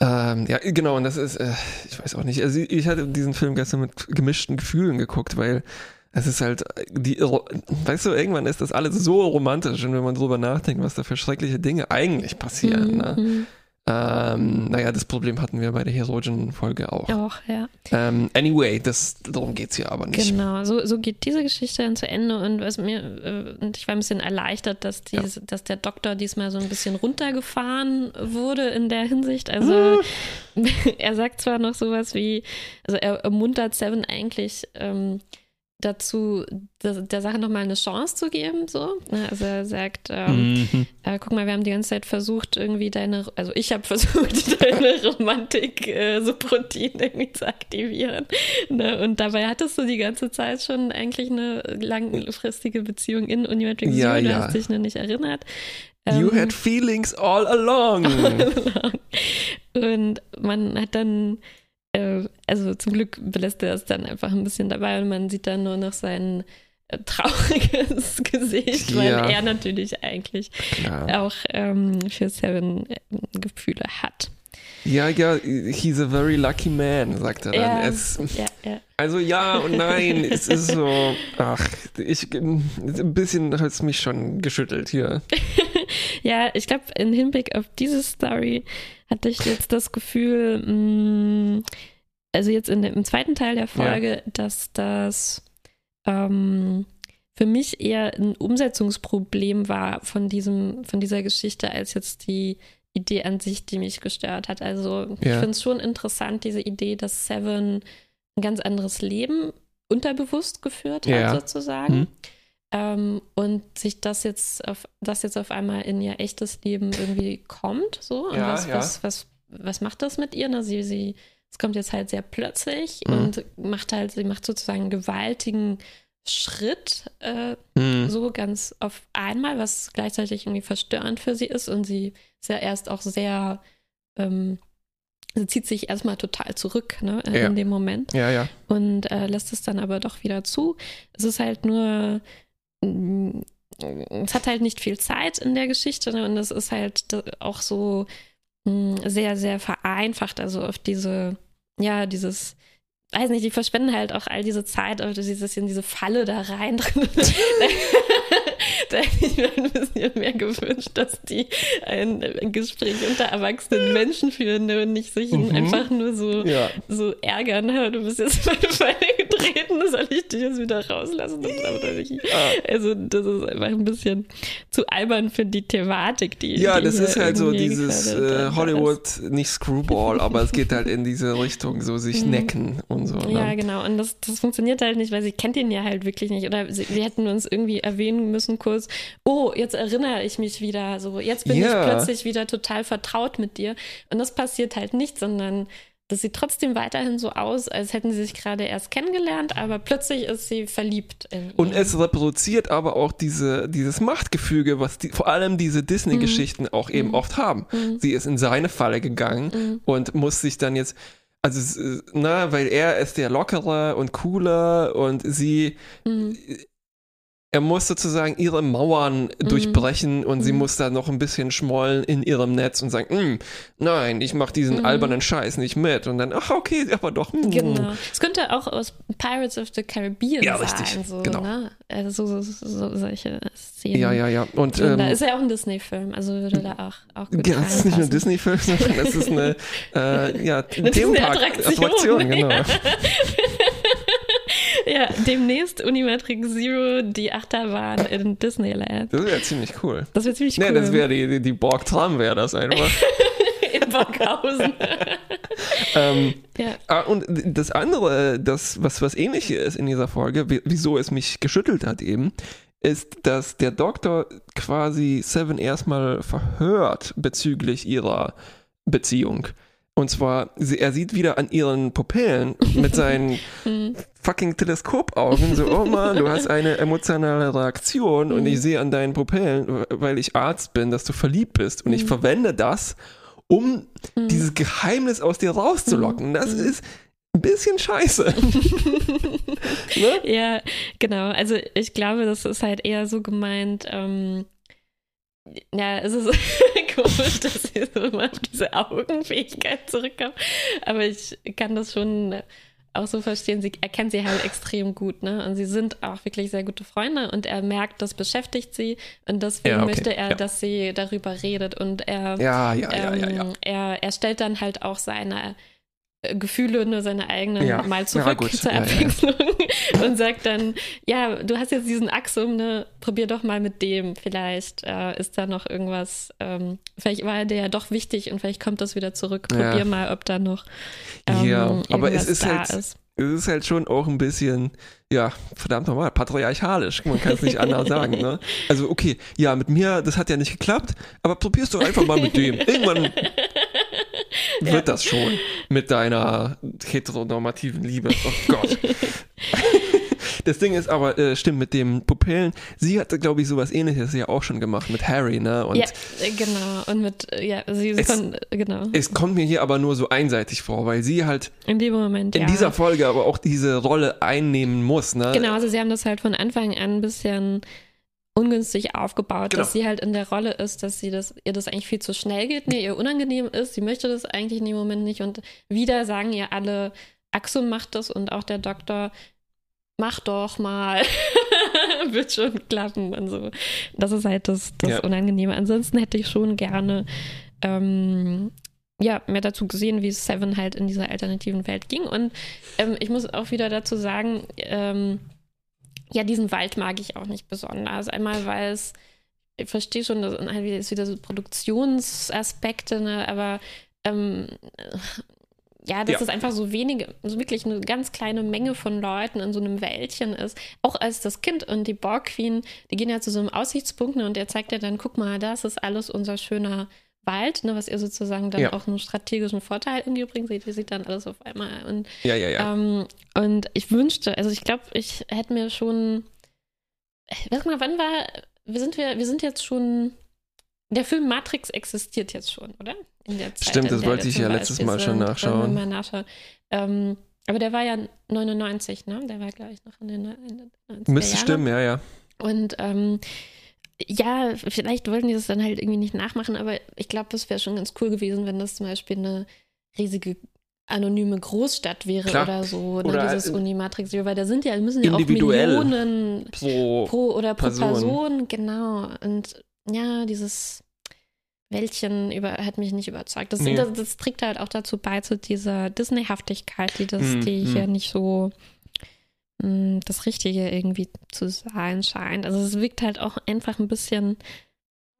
Ähm, ja, genau, und das ist, äh, ich weiß auch nicht, also ich hatte diesen Film gestern mit gemischten Gefühlen geguckt, weil es ist halt, die, weißt du, irgendwann ist das alles so romantisch und wenn man drüber nachdenkt, was da für schreckliche Dinge eigentlich passieren. Mhm. Ne? Mhm. Ähm, naja, das Problem hatten wir bei der Herogen-Folge auch. Auch, ja. Ähm, anyway, das, darum geht es hier aber nicht. Genau, so, so geht diese Geschichte dann zu Ende und was mir, äh, und ich war ein bisschen erleichtert, dass, diese, ja. dass der Doktor diesmal so ein bisschen runtergefahren wurde in der Hinsicht. Also er sagt zwar noch sowas wie, also er ermuntert Seven eigentlich, ähm, dazu, der, der Sache nochmal eine Chance zu geben. So. Ne, also er sagt, ähm, mhm. äh, guck mal, wir haben die ganze Zeit versucht, irgendwie deine, also ich habe versucht, deine Romantik äh, so Protein irgendwie zu aktivieren. Ne? Und dabei hattest du die ganze Zeit schon eigentlich eine langfristige Beziehung in Unimatrix ja, Zero, du ja. hast dich noch nicht erinnert. You ähm, had feelings all along. all along. Und man hat dann äh, also zum Glück belässt er es dann einfach ein bisschen dabei und man sieht dann nur noch sein äh, trauriges Gesicht, weil ja. er natürlich eigentlich ja. auch ähm, für Seven äh, Gefühle hat. Ja, ja, he's a very lucky man, sagt er dann. Ja, es, ja, ja. Also ja und nein, es ist so, ach, ich, ein bisschen hat es mich schon geschüttelt hier. ja, ich glaube, im Hinblick auf diese Story hatte ich jetzt das Gefühl, mh, mm, also jetzt in im zweiten Teil der Folge, ja. dass das ähm, für mich eher ein Umsetzungsproblem war von diesem, von dieser Geschichte, als jetzt die Idee an sich, die mich gestört hat. Also ja. ich finde es schon interessant, diese Idee, dass Seven ein ganz anderes Leben unterbewusst geführt hat, ja. sozusagen. Mhm. Ähm, und sich das jetzt auf das jetzt auf einmal in ihr echtes Leben irgendwie kommt, so. Und was, was, was, was macht das mit ihr? Ne? Sie, sie, es kommt jetzt halt sehr plötzlich mhm. und macht halt, sie macht sozusagen einen gewaltigen Schritt, äh, mhm. so ganz auf einmal, was gleichzeitig irgendwie verstörend für sie ist. Und sie ist ja erst auch sehr, ähm, sie zieht sich erstmal total zurück, ne, ja. in dem Moment. Ja, ja. Und äh, lässt es dann aber doch wieder zu. Es ist halt nur es hat halt nicht viel Zeit in der Geschichte ne? und es ist halt auch so sehr, sehr vereinfacht, also auf diese, ja, dieses, weiß nicht, die verschwenden halt auch all diese Zeit, auf dieses in diese Falle da rein drin. da hätte ich mir ein bisschen mehr gewünscht, dass die ein, Gespräch unter erwachsenen Menschen führen und nicht sich mhm. einfach nur so, ja. so ärgern. Du bist jetzt meine gedreht reden, soll ich dich jetzt wieder rauslassen? Also, das ist einfach ein bisschen zu albern für die Thematik, die. Ja, die das ist halt so dieses äh, Hollywood, nicht Screwball, aber es geht halt in diese Richtung, so sich mhm. necken und so. Ne? Ja, genau. Und das, das funktioniert halt nicht, weil sie kennt ihn ja halt wirklich nicht. Oder sie, wir hätten uns irgendwie erwähnen müssen kurz, oh, jetzt erinnere ich mich wieder so, jetzt bin yeah. ich plötzlich wieder total vertraut mit dir. Und das passiert halt nicht, sondern das sieht trotzdem weiterhin so aus, als hätten sie sich gerade erst kennengelernt, aber plötzlich ist sie verliebt. Und es reproduziert aber auch diese, dieses Machtgefüge, was die, vor allem diese Disney-Geschichten mhm. auch eben mhm. oft haben. Mhm. Sie ist in seine Falle gegangen mhm. und muss sich dann jetzt, also, na, weil er ist der Lockere und Cooler und sie mhm er muss sozusagen ihre Mauern mhm. durchbrechen und mhm. sie muss da noch ein bisschen schmollen in ihrem Netz und sagen, hm, nein, ich mache diesen mhm. albernen Scheiß nicht mit. Und dann, ach okay, aber doch. Mh. Hm. Genau. Es könnte auch aus Pirates of the Caribbean ja, sein. Richtig, so, genau. Ne? Also so, so, so, solche Szenen. Ja, ja, ja. Und, ähm, da ist ja auch ein Disney-Film, also würde da auch, auch gut Ja, es ist nicht nur ein Disney-Film, sondern es ist eine, äh, ja, eine Themenpark-Attraktion, genau. ja, demnächst Unimatrix Zero, die Achterbahn in Disneyland. Das wäre ziemlich cool. Das wäre ziemlich cool. Nee, das wäre die, die, die Borg-Tram wäre das einfach. in Borghausen. ähm, ja. Ah, und das andere, das, was, was ähnlich ist in dieser Folge, wieso es mich geschüttelt hat eben, ist, dass der Doktor quasi Seven erstmal verhört bezüglich ihrer Beziehung. Und zwar, er sieht wieder an ihren Pupillen mit seinen hm. fucking Teleskopaugen so, oh Mann, du hast eine emotionale Reaktion und ich hm. sehe an deinen Pupillen, weil ich Arzt bin, dass du verliebt bist. Und ich hm. verwende das, um dieses Geheimnis aus dir rauszulocken. Das ist ein bisschen scheiße. ne? Ja, genau. Also ich glaube, das ist halt eher so gemeint, ähm, ja, es ist komisch, dass sie so immer auf diese Augenfähigkeit zurückkommt. Aber ich kann das schon auch so verstehen. Sie erkennt sie halt extrem gut, ne? Und sie sind auch wirklich sehr gute Freunde und er merkt, das beschäftigt sie und deswegen ja, okay. möchte er, ja. dass sie darüber redet und er, ja, ähm, er, er stellt dann halt auch seine Gefühle, nur seine eigenen ja. mal zurück ja, zur Abwechslung ja, und sagt dann, ja, du hast jetzt diesen Axum, ne, probier doch mal mit dem. Vielleicht äh, ist da noch irgendwas, ähm, vielleicht war der ja doch wichtig und vielleicht kommt das wieder zurück. Probier mal, ob da noch ähm, Ja, aber es ist halt, ist. es ist halt schon auch ein bisschen, ja, verdammt nochmal, patriarchalisch. Man kann es nicht anders sagen, ne? Also, okay, ja, mit mir, das hat ja nicht geklappt, aber probierst du einfach mal mit dem. Irgendwann wird ja. das schon mit deiner heteronormativen Liebe. Oh Gott. Das Ding ist aber, äh, stimmt, mit dem Pupillen, sie hatte, glaube ich, sowas ähnliches ja auch schon gemacht mit Harry, ne? Und ja, äh, genau. Und mit, äh, ja, sie es, kon, genau. Es kommt mir hier aber nur so einseitig vor, weil sie halt in dem Moment, in ja. dieser Folge aber auch diese Rolle einnehmen muss, ne? Genau, also sie haben das halt von Anfang an ein bisschen ungünstig aufgebaut, genau. dass sie halt in der Rolle ist, dass sie das, ihr das eigentlich viel zu schnell geht, nee, ihr unangenehm ist, sie möchte das eigentlich in dem Moment nicht und wieder sagen ihr alle, Axum macht das und auch der Doktor, mach doch mal, wird schon klappen und so. Das ist halt das, das ja. Unangenehme. Ansonsten hätte ich schon gerne ähm, ja, mehr dazu gesehen, wie Seven halt in dieser alternativen Welt ging. Und ähm, ich muss auch wieder dazu sagen, ähm, ja, diesen Wald mag ich auch nicht besonders. Einmal, weil es, ich verstehe schon, das ist wieder so Produktionsaspekte, ne, aber ähm, ja, dass ja. es einfach so wenige, so wirklich eine ganz kleine Menge von Leuten in so einem Wäldchen ist. Auch als das Kind und die Borg Queen, die gehen ja zu so einem Aussichtspunkt ne, und er zeigt ja dann, guck mal, das ist alles unser schöner Wald, ne, was ihr sozusagen dann ja. auch einen strategischen Vorteil irgendwie bringt, seht ihr sieht dann alles auf einmal. Und, ja, ja, ja. Ähm, und ich wünschte, also ich glaube, ich hätte mir schon, sag mal, wann war, wir sind wir, wir sind jetzt schon, der Film Matrix existiert jetzt schon, oder? In der Zeit, Stimmt, das wollte ich ja letztes Mal schon nachschauen. Mal nachschauen. Ähm, aber der war ja 99, ne? Der war, glaube ich, noch in den, in den Müsste stimmen, ja, ja. Und ähm, ja, vielleicht wollten die das dann halt irgendwie nicht nachmachen, aber ich glaube, es wäre schon ganz cool gewesen, wenn das zum Beispiel eine riesige anonyme Großstadt wäre Klar. oder so, ne, oder dieses Unimatrix, weil da sind ja, müssen ja auch Millionen pro, pro oder pro Person. Person, genau. Und ja, dieses Wäldchen über, hat mich nicht überzeugt. Das, nee. das, das, trägt halt auch dazu bei, zu dieser Disney-Haftigkeit, die, das, mm, die mm. hier nicht so hm, das Richtige irgendwie zu sein scheint. Also es wirkt halt auch einfach ein bisschen,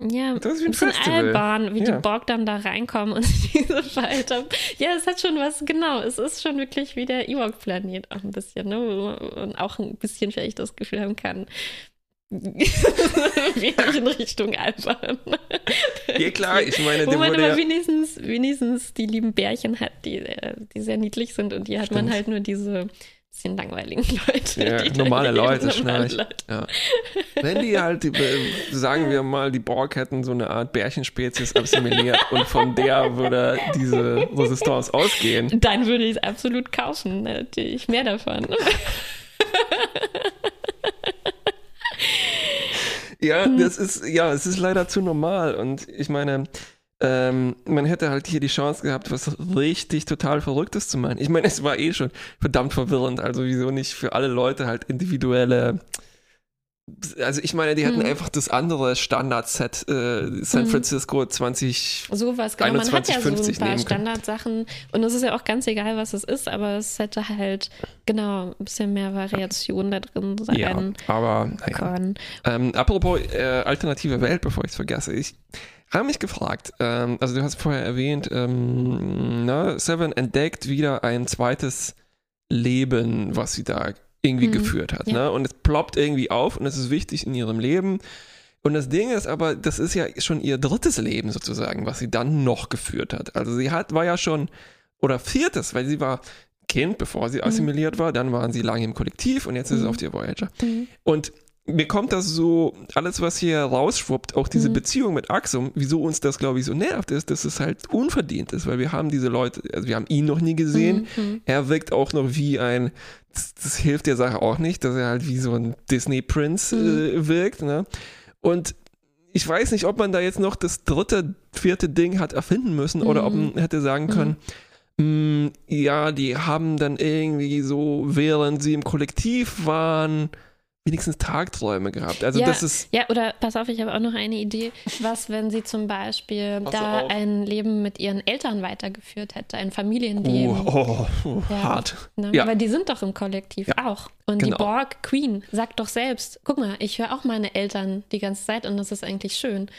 ja, ein, ein bisschen albern, wie ja. die Borg dann da reinkommen und diese Falter. Ja, es hat schon was, genau, es ist schon wirklich wie der Ewok-Planet auch ein bisschen, ne? Man auch ein bisschen vielleicht das Gefühl haben kann, wenig in Richtung albern. Ja klar, ich meine, wo man aber ja wenigstens, wenigstens die lieben Bärchen hat, die, äh, die sehr niedlich sind und die hat Stimmt. man halt nur diese bisschen langweiligen Leute. Ja, normale Leute, normale Leute. Ja. Wenn die halt, die, sagen wir mal, die Borg hätten so eine Art Bärchenspezies assimiliert und von der würde diese Resistance ausgehen. Dann würde ich es absolut kaufen, natürlich mehr davon. ja, das ist, ja, es ist leider zu normal und ich meine, ähm, man hätte halt hier die Chance gehabt, was richtig total Verrücktes zu machen. Ich meine, es war eh schon verdammt verwirrend, also wieso nicht für alle Leute halt individuelle. Also ich meine, die hatten mhm. einfach das andere Standard-Set äh, San mhm. Francisco 20 So was, genau. 21, man hat ja so ein paar Standardsachen und es ist ja auch ganz egal, was es ist, aber es hätte halt genau ein bisschen mehr Variation da drin sein ja, aber, naja. Ähm, apropos äh, alternative Welt, bevor ich es vergesse, ich habe mich gefragt, ähm, also du hast vorher erwähnt, ähm, na, Seven entdeckt wieder ein zweites Leben, was sie da irgendwie mhm. geführt hat. Ja. Ne? Und es ploppt irgendwie auf und es ist wichtig in ihrem Leben. Und das Ding ist aber, das ist ja schon ihr drittes Leben sozusagen, was sie dann noch geführt hat. Also sie hat, war ja schon, oder viertes, weil sie war Kind, bevor sie mhm. assimiliert mhm. war, dann waren sie lange im Kollektiv und jetzt ist mhm. es auf der Voyager. Mhm. Und mir kommt das so, alles, was hier rausschwuppt, auch diese mhm. Beziehung mit Axum, wieso uns das, glaube ich, so nervt, ist, dass es halt unverdient ist, weil wir haben diese Leute, also wir haben ihn noch nie gesehen. Mhm. Er wirkt auch noch wie ein, das, das, hilft der Sache auch nicht, dass er halt wie so ein Disney-Prinz mhm. äh, wirkt. Ne? Und ich weiß nicht, ob man da jetzt noch das dritte, vierte Ding hat erfinden müssen oder ob man mhm. hätte sagen können, mh, mm, ja, die haben dann irgendwie so, während sie im Kollektiv waren, wenigstens Tagträume gehabt. Also ja, das ist. Ja, oder pass auf, ich habe auch noch eine Idee. Was, wenn sie zum Beispiel pass da auf. ein Leben mit ihren Eltern weitergeführt hätte, ein Familienleben. Oh, oh, oh ja, hart. Ne? Ja. Aber die sind doch im Kollektiv ja. auch. Und genau. die Borg Queen sagt doch selbst: guck mal, ich höre auch meine Eltern die ganze Zeit und das ist eigentlich schön.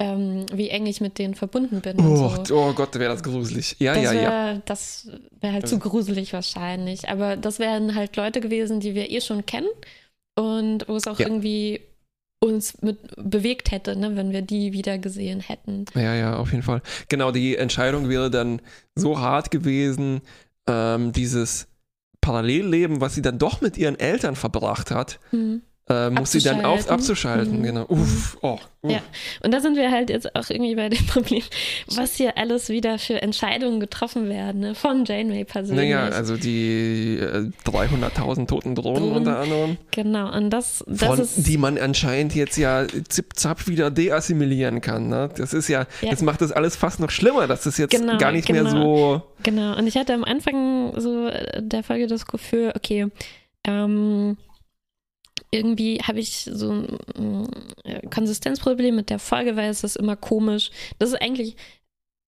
Ähm, wie eng ich mit denen verbunden bin. Oh, so. oh Gott, wäre das gruselig. Ja, das ja, wär, ja. Das wäre halt zu gruselig wahrscheinlich. Aber das wären halt Leute gewesen, die wir eh schon kennen und wo es auch ja. irgendwie uns mit bewegt hätte, ne, wenn wir die wieder gesehen hätten. Ja, ja, auf jeden Fall. Genau, die Entscheidung wäre dann so hart gewesen, ähm, dieses Parallelleben, was sie dann doch mit ihren Eltern verbracht hat, mhm äh, muss sie dann auf, abzuschalten. Mhm. Genau. Uff, oh, uff. Ja, und da sind wir halt jetzt auch irgendwie bei dem Problem, was hier alles wieder für Entscheidungen getroffen werden, ne? von Janeway persönlich. Naja, also die äh, 300.000 toten Drohnen Drohnen. unter anderem. Genau, und das, das von, ist... Die man anscheinend jetzt ja zip-zap wieder deassimilieren kann. Ne? Das ist ja, ja, das macht das alles fast noch schlimmer, dass das jetzt genau, gar nicht genau. mehr so... Genau, und ich hatte am Anfang so der Folge das Gefühl, okay, ähm, irgendwie habe ich so ein äh, Konsistenzproblem mit der Folge, weil es ist immer komisch. Das ist eigentlich,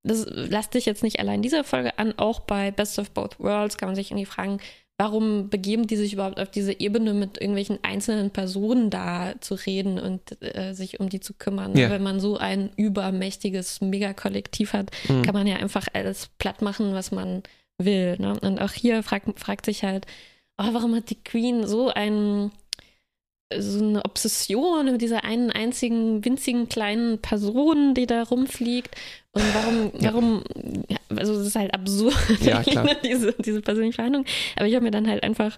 das lasst dich jetzt nicht allein dieser Folge an, auch bei Best of Both Worlds kann man sich irgendwie fragen, warum begeben die sich überhaupt auf diese Ebene mit irgendwelchen einzelnen Personen da zu reden und äh, sich um die zu kümmern. Yeah. Wenn man so ein übermächtiges Megakollektiv hat, mhm. kann man ja einfach alles platt machen, was man will. Ne? Und auch hier frag, fragt sich halt, oh, warum hat die Queen so einen so eine Obsession mit dieser einen einzigen winzigen kleinen Person, die da rumfliegt. Und warum, ja. warum, ja, also es ist halt absurd, ja, diese, diese persönliche Verhandlung. Aber ich habe mir dann halt einfach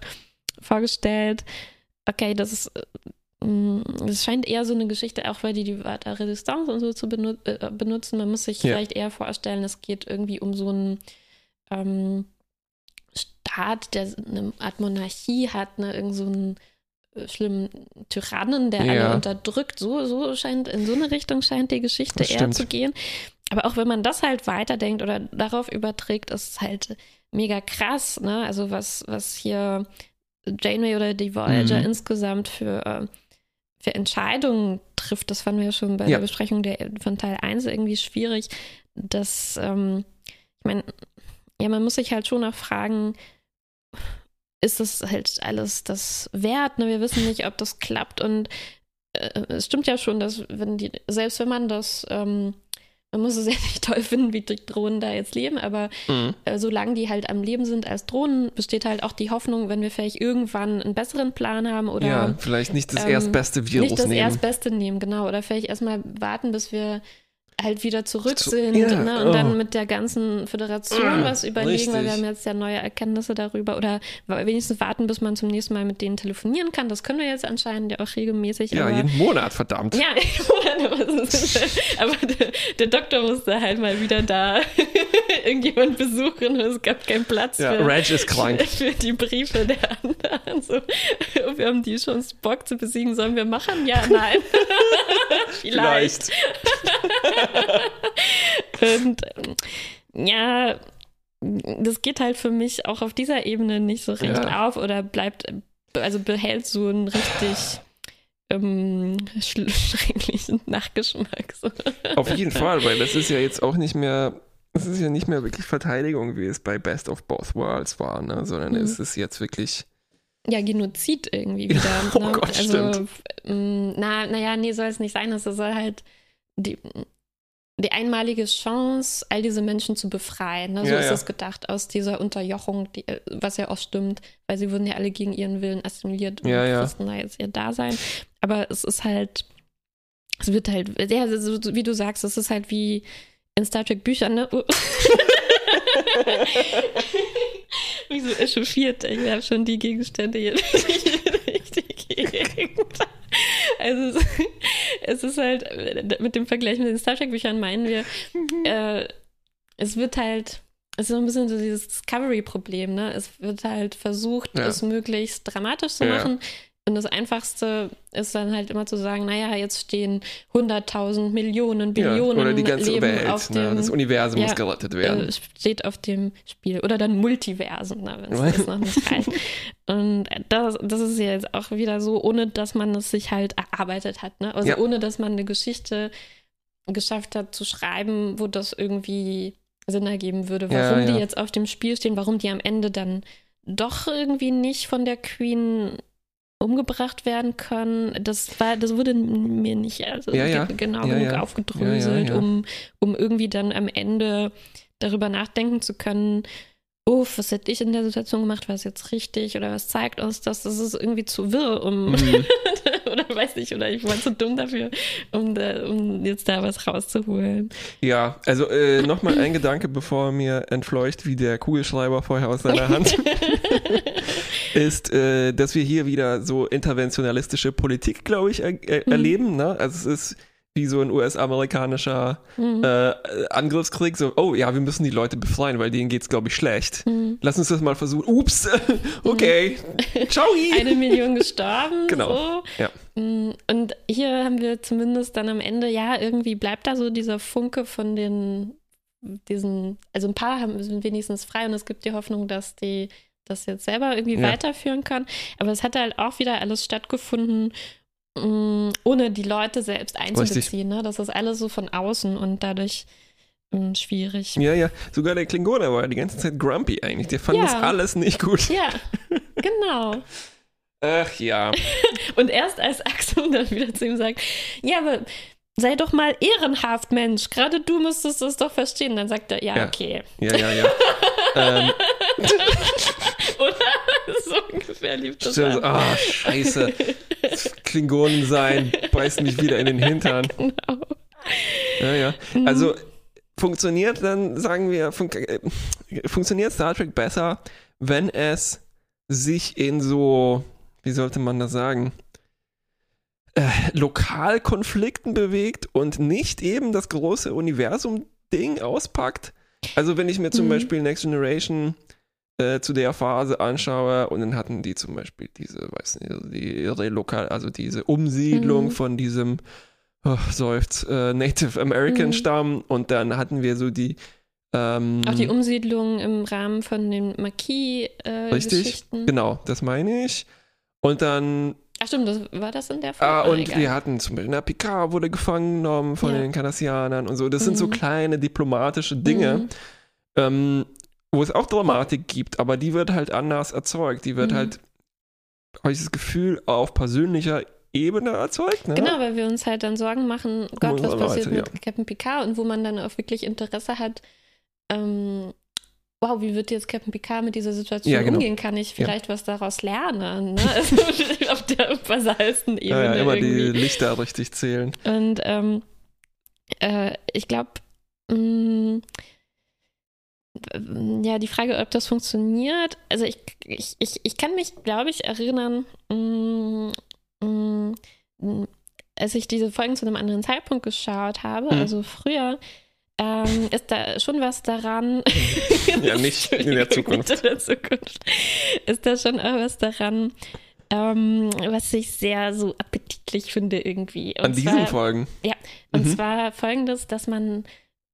vorgestellt, okay, das ist, mm, es scheint eher so eine Geschichte, auch weil die die Wörter Resistance und so zu benu äh, benutzen. Man muss sich vielleicht eher vorstellen, es geht irgendwie um so einen ähm, Staat, der eine Art Monarchie hat, ne, irgend so ein schlimmen Tyrannen, der ja. alle unterdrückt. So, so scheint, in so eine Richtung scheint die Geschichte eher zu gehen. Aber auch wenn man das halt weiterdenkt oder darauf überträgt, ist es halt mega krass, ne? Also was, was hier Janeway oder die Voyager mhm. insgesamt für, für Entscheidungen trifft, das fanden wir ja schon bei ja. der Besprechung der, von Teil 1 irgendwie schwierig. Dass, ähm, ich meine, ja, man muss sich halt schon auch fragen, ist es halt alles das wert. Ne? Wir wissen nicht, ob das klappt. Und äh, es stimmt ja schon, dass wenn die, selbst wenn man das ähm, man muss es ja nicht toll finden, wie die Drohnen da jetzt leben, aber mhm. äh, solange die halt am Leben sind als Drohnen, besteht halt auch die Hoffnung, wenn wir vielleicht irgendwann einen besseren Plan haben oder. Ja, vielleicht nicht das ähm, erstbeste Virus nehmen. Nicht das nehmen. erstbeste nehmen, genau. Oder vielleicht erstmal warten, bis wir halt wieder zurück sind ja, ne? und oh. dann mit der ganzen Föderation was überlegen, richtig. weil wir haben jetzt ja neue Erkenntnisse darüber oder wenigstens warten, bis man zum nächsten Mal mit denen telefonieren kann. Das können wir jetzt anscheinend ja auch regelmäßig. Ja, aber, jeden Monat, verdammt. Ja, jeden Monat. aber der, der, Doktor musste halt mal wieder da irgendjemand besuchen und es gab keinen Platz ja, für, Reg ist krank. für die Briefe der anderen. So, wir haben die schon Spock zu besiegen, sollen wir machen? Ja, nein. Vielleicht. Vielleicht. und ähm, ja, das geht halt für mich auch auf dieser Ebene nicht so recht ja. auf oder bleibt, also behält so einen richtig ähm, schrecklichen Nachgeschmack. So. Auf jeden Fall, weil das ist ja jetzt auch nicht mehr, es ist ja nicht mehr wirklich Verteidigung, wie es bei Best of Both Worlds war, ne? sondern mhm. es ist jetzt wirklich ja, Genozid irgendwie wieder. oh ne? Gott, also, stimmt. Ähm, na, naja, nee, soll es nicht sein. Es soll halt die, die einmalige Chance, all diese Menschen zu befreien. Ne? So ja, ist es gedacht, aus dieser Unterjochung, die, äh, was ja auch stimmt, weil sie wurden ja alle gegen ihren Willen assimiliert und ja, ja. da jetzt ihr Dasein. Aber es ist halt, es wird halt, ja, so, wie du sagst, es ist halt wie in Star Trek Büchern, ne? Wie so echauffiert, ich habe schon die Gegenstände hier richtig Gegend. Also es, ist halt, mit dem Vergleich mit den Star Trek-Büchern meinen wir, mhm. äh, es wird halt, es ist so ein bisschen so dieses Discovery-Problem, ne? Es wird halt versucht, ja. es möglichst dramatisch zu machen. Und das Einfachste ist dann halt immer zu sagen, naja, jetzt stehen 100.000 Millionen, Billionen ja, oder die ganze Leben Welt, auf ne? dem, das Universum ja, muss gerettet werden. Äh, steht auf dem Spiel. Oder dann Multiversen, ne, wenn es das noch nicht reicht. Und das, das ist ja jetzt auch wieder so, ohne dass man es sich halt erarbeitet hat. Ne? Also ja. ohne, dass man eine Geschichte geschafft hat zu schreiben, wo das irgendwie Sinn ergeben würde, warum die jetzt auf dem Spiel stehen, warum die am Ende dann doch irgendwie nicht von der Queen umgebracht werden können. Das war, das wurde mir nicht also ja, ja. genau ja, genug aufgedröselt, Um, um irgendwie dann am Ende darüber nachdenken zu können, oh, was hätte ich in der Situation gemacht, war es jetzt richtig oder was zeigt uns das? Das ist irgendwie zu wirr, um mhm. oder weiß nicht, oder ich war zu dumm dafür, um, da, um jetzt da was rauszuholen. Ja, also äh, nochmal ein Gedanke, bevor mir entfleucht, wie der Kugelschreiber vorher aus seiner Hand, ist, äh, dass wir hier wieder so interventionalistische Politik, glaube ich, er, er, mhm. erleben. Ne? Also es ist wie so ein US-amerikanischer mhm. äh, Angriffskrieg, so, oh ja, wir müssen die Leute befreien, weil denen geht's, glaube ich, schlecht. Mhm. Lass uns das mal versuchen. Ups, okay, mhm. ciao. Eine Million gestorben. genau. So. Ja. Mm, und hier haben wir zumindest dann am Ende, ja, irgendwie bleibt da so dieser Funke von den, diesen, also ein paar haben, sind wenigstens frei und es gibt die Hoffnung, dass die das jetzt selber irgendwie ja. weiterführen können. Aber es hat halt auch wieder alles stattgefunden, ohne die Leute selbst einzubeziehen. Ne? Das ist alles so von außen und dadurch mh, mm, schwierig. Ja, ja. Sogar der Klingoner war die ganze Zeit grumpy eigentlich. Der fand ja. das alles nicht gut. Ja, genau. Ach ja. und erst als Axel dann wieder zu ihm sagt, ja, aber sei doch mal ehrenhaft, Mensch. Gerade du müsstest das doch verstehen. Dann sagt er, ja, ja. okay. Ja, ja, ja. ähm. Oder? So ungefähr lief das Stimmt, Ah, scheiße. Klingonen sein, beißt mich wieder in den Hintern. Genau. Ja, ja. Mhm. Also funktioniert dann, sagen wir, fun äh, funktioniert Star Trek besser, wenn es sich in so, wie sollte man das sagen, äh, Lokalkonflikten bewegt und nicht eben das große Universum-Ding auspackt. Also wenn ich mir zum mhm. Beispiel Next Generation äh, zu der Phase anschaue und dann hatten die zum Beispiel diese, weiß nicht, also die Relokal, also diese Umsiedlung mhm. von diesem oh, seufzt, äh, Native American mhm. Stamm und dann hatten wir so die ähm, auch die Umsiedlung im Rahmen von den Marquis-Geschichten. Äh, richtig, genau, das meine ich. Und dann Ach stimmt, das, war das in der Folge? Ah, und egal. wir hatten zum Beispiel, na, Picard wurde gefangen genommen von ja. den Cardassianern und so. Das mhm. sind so mhm. kleine diplomatische Dinge. Mhm. Ähm, wo es auch Dramatik gibt, aber die wird halt anders erzeugt. Die wird mhm. halt, habe ich das Gefühl, auf persönlicher Ebene erzeugt. Ne? Genau, weil wir uns halt dann Sorgen machen, Gott, was passiert Leute, mit ja. Captain Picard und wo man dann auch wirklich Interesse hat, ähm, wow, wie wird jetzt Captain Picard mit dieser Situation ja, genau. umgehen? Kann ich vielleicht ja. was daraus lernen? Ne? Also auf der basalsten Ebene. Ja, ja immer irgendwie. die Lichter richtig zählen. Und ähm, äh, ich glaube, mm, ja, die Frage, ob das funktioniert, also ich, ich, ich, ich kann mich, glaube ich, erinnern, mm, mh, mm, als ich diese Folgen zu einem anderen Zeitpunkt geschaut habe, mhm. also früher, ähm, ist da schon was daran. ja, nicht in der Zukunft. in der Zukunft. Ist da schon auch was daran, ähm, was ich sehr so appetitlich finde irgendwie. Und An zwar, diesen Folgen? Ja, und mhm. zwar folgendes, dass man,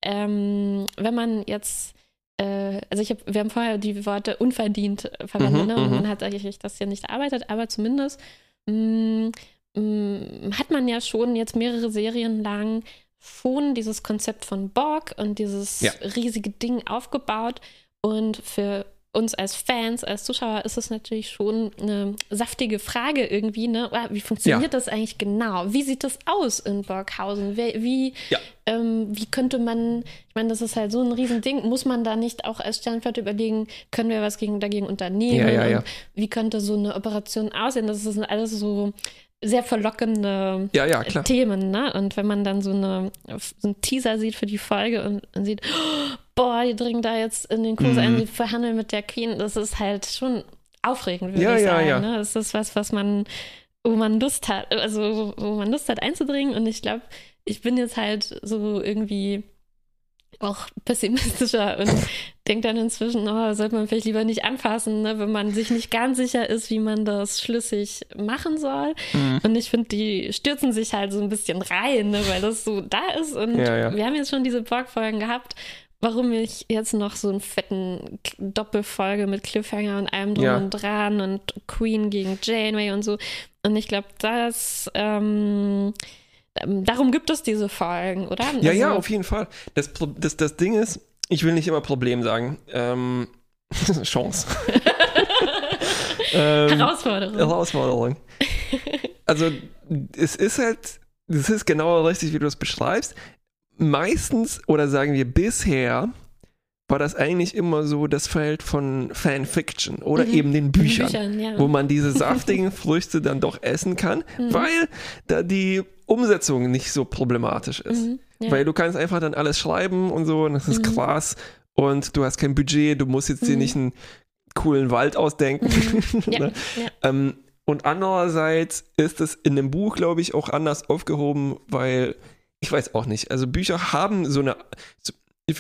ähm, wenn man jetzt äh, also ich hab, wir haben vorher die Worte unverdient verwendet, mhm, ne? und mhm. man hat eigentlich das hier nicht erarbeitet, aber zumindest mh, mm, mh, mm, hat man ja schon jetzt mehrere Serien lang schon dieses Konzept von Borg und dieses ja. riesige Ding aufgebaut und für uns als Fans, als Zuschauer ist es natürlich schon eine saftige Frage irgendwie, ne? Ah, wie funktioniert ja. das eigentlich genau? Wie sieht das aus in Borghausen? Wie, ja. ähm, wie könnte man, ich meine, das ist halt so ein Riesending, muss man da nicht auch als Sternflotte überlegen, können wir was gegen, dagegen unternehmen? Ja, wie könnte so eine Operation aussehen? Das ist alles so sehr verlockende ja, ja, Themen, ne? Und wenn man dann so, eine, so einen Teaser sieht für die Folge und, und sieht, oh, boah, die dringen da jetzt in den Kurs mhm. ein, die verhandeln mit der Queen, das ist halt schon aufregend, würde ja, ich sagen. Ja, ne? Das ist was, was man, wo man Lust hat, also wo man Lust hat einzudringen. Und ich glaube, ich bin jetzt halt so irgendwie auch pessimistischer und denkt dann inzwischen, oh, sollte man vielleicht lieber nicht anfassen, ne, wenn man sich nicht ganz sicher ist, wie man das schlüssig machen soll. Mhm. Und ich finde, die stürzen sich halt so ein bisschen rein, ne, weil das so da ist. Und ja, ja. wir haben jetzt schon diese Borg-Folgen gehabt, warum ich jetzt noch so einen fetten Doppelfolge mit Cliffhanger und allem drum ja. und dran und Queen gegen Janeway und so. Und ich glaube, das ähm, darum gibt es diese Folgen, oder? Ja, also, ja, auf jeden Fall. Das, das, das Ding ist, ich will nicht immer Problem sagen. Ähm, Chance. ähm, Herausforderung. Herausforderung. Also, es ist halt, es ist genau richtig, wie du es beschreibst. Meistens, oder sagen wir bisher, war das eigentlich immer so das Feld von Fanfiction oder mhm. eben den Büchern, Büchern ja. wo man diese saftigen Früchte dann doch essen kann, mhm. weil da die Umsetzung nicht so problematisch ist. Mhm. Ja. Weil du kannst einfach dann alles schreiben und so und das ist mhm. krass und du hast kein Budget, du musst jetzt dir mhm. nicht einen coolen Wald ausdenken. Mhm. Ja. ne? ähm, und andererseits ist es in dem Buch, glaube ich, auch anders aufgehoben, weil ich weiß auch nicht. Also Bücher haben so eine, so,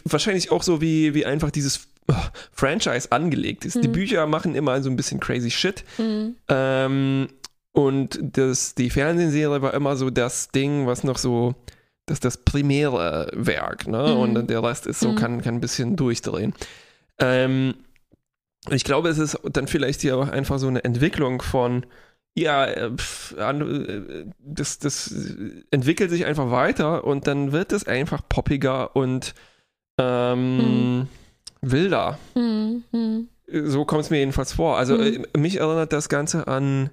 wahrscheinlich auch so wie, wie einfach dieses oh, Franchise angelegt ist. Mhm. Die Bücher machen immer so ein bisschen crazy Shit. Mhm. Ähm, und das, die Fernsehserie war immer so das Ding, was noch so, das das primäre Werk, ne? Mhm. Und der Rest ist so, mhm. kann, kann ein bisschen durchdrehen. Ähm, ich glaube, es ist dann vielleicht hier auch einfach so eine Entwicklung von, ja, äh, pf, äh, das, das entwickelt sich einfach weiter und dann wird es einfach poppiger und ähm, hm. wilder. Hm, hm. So kommt es mir jedenfalls vor. Also hm. äh, mich erinnert das Ganze an,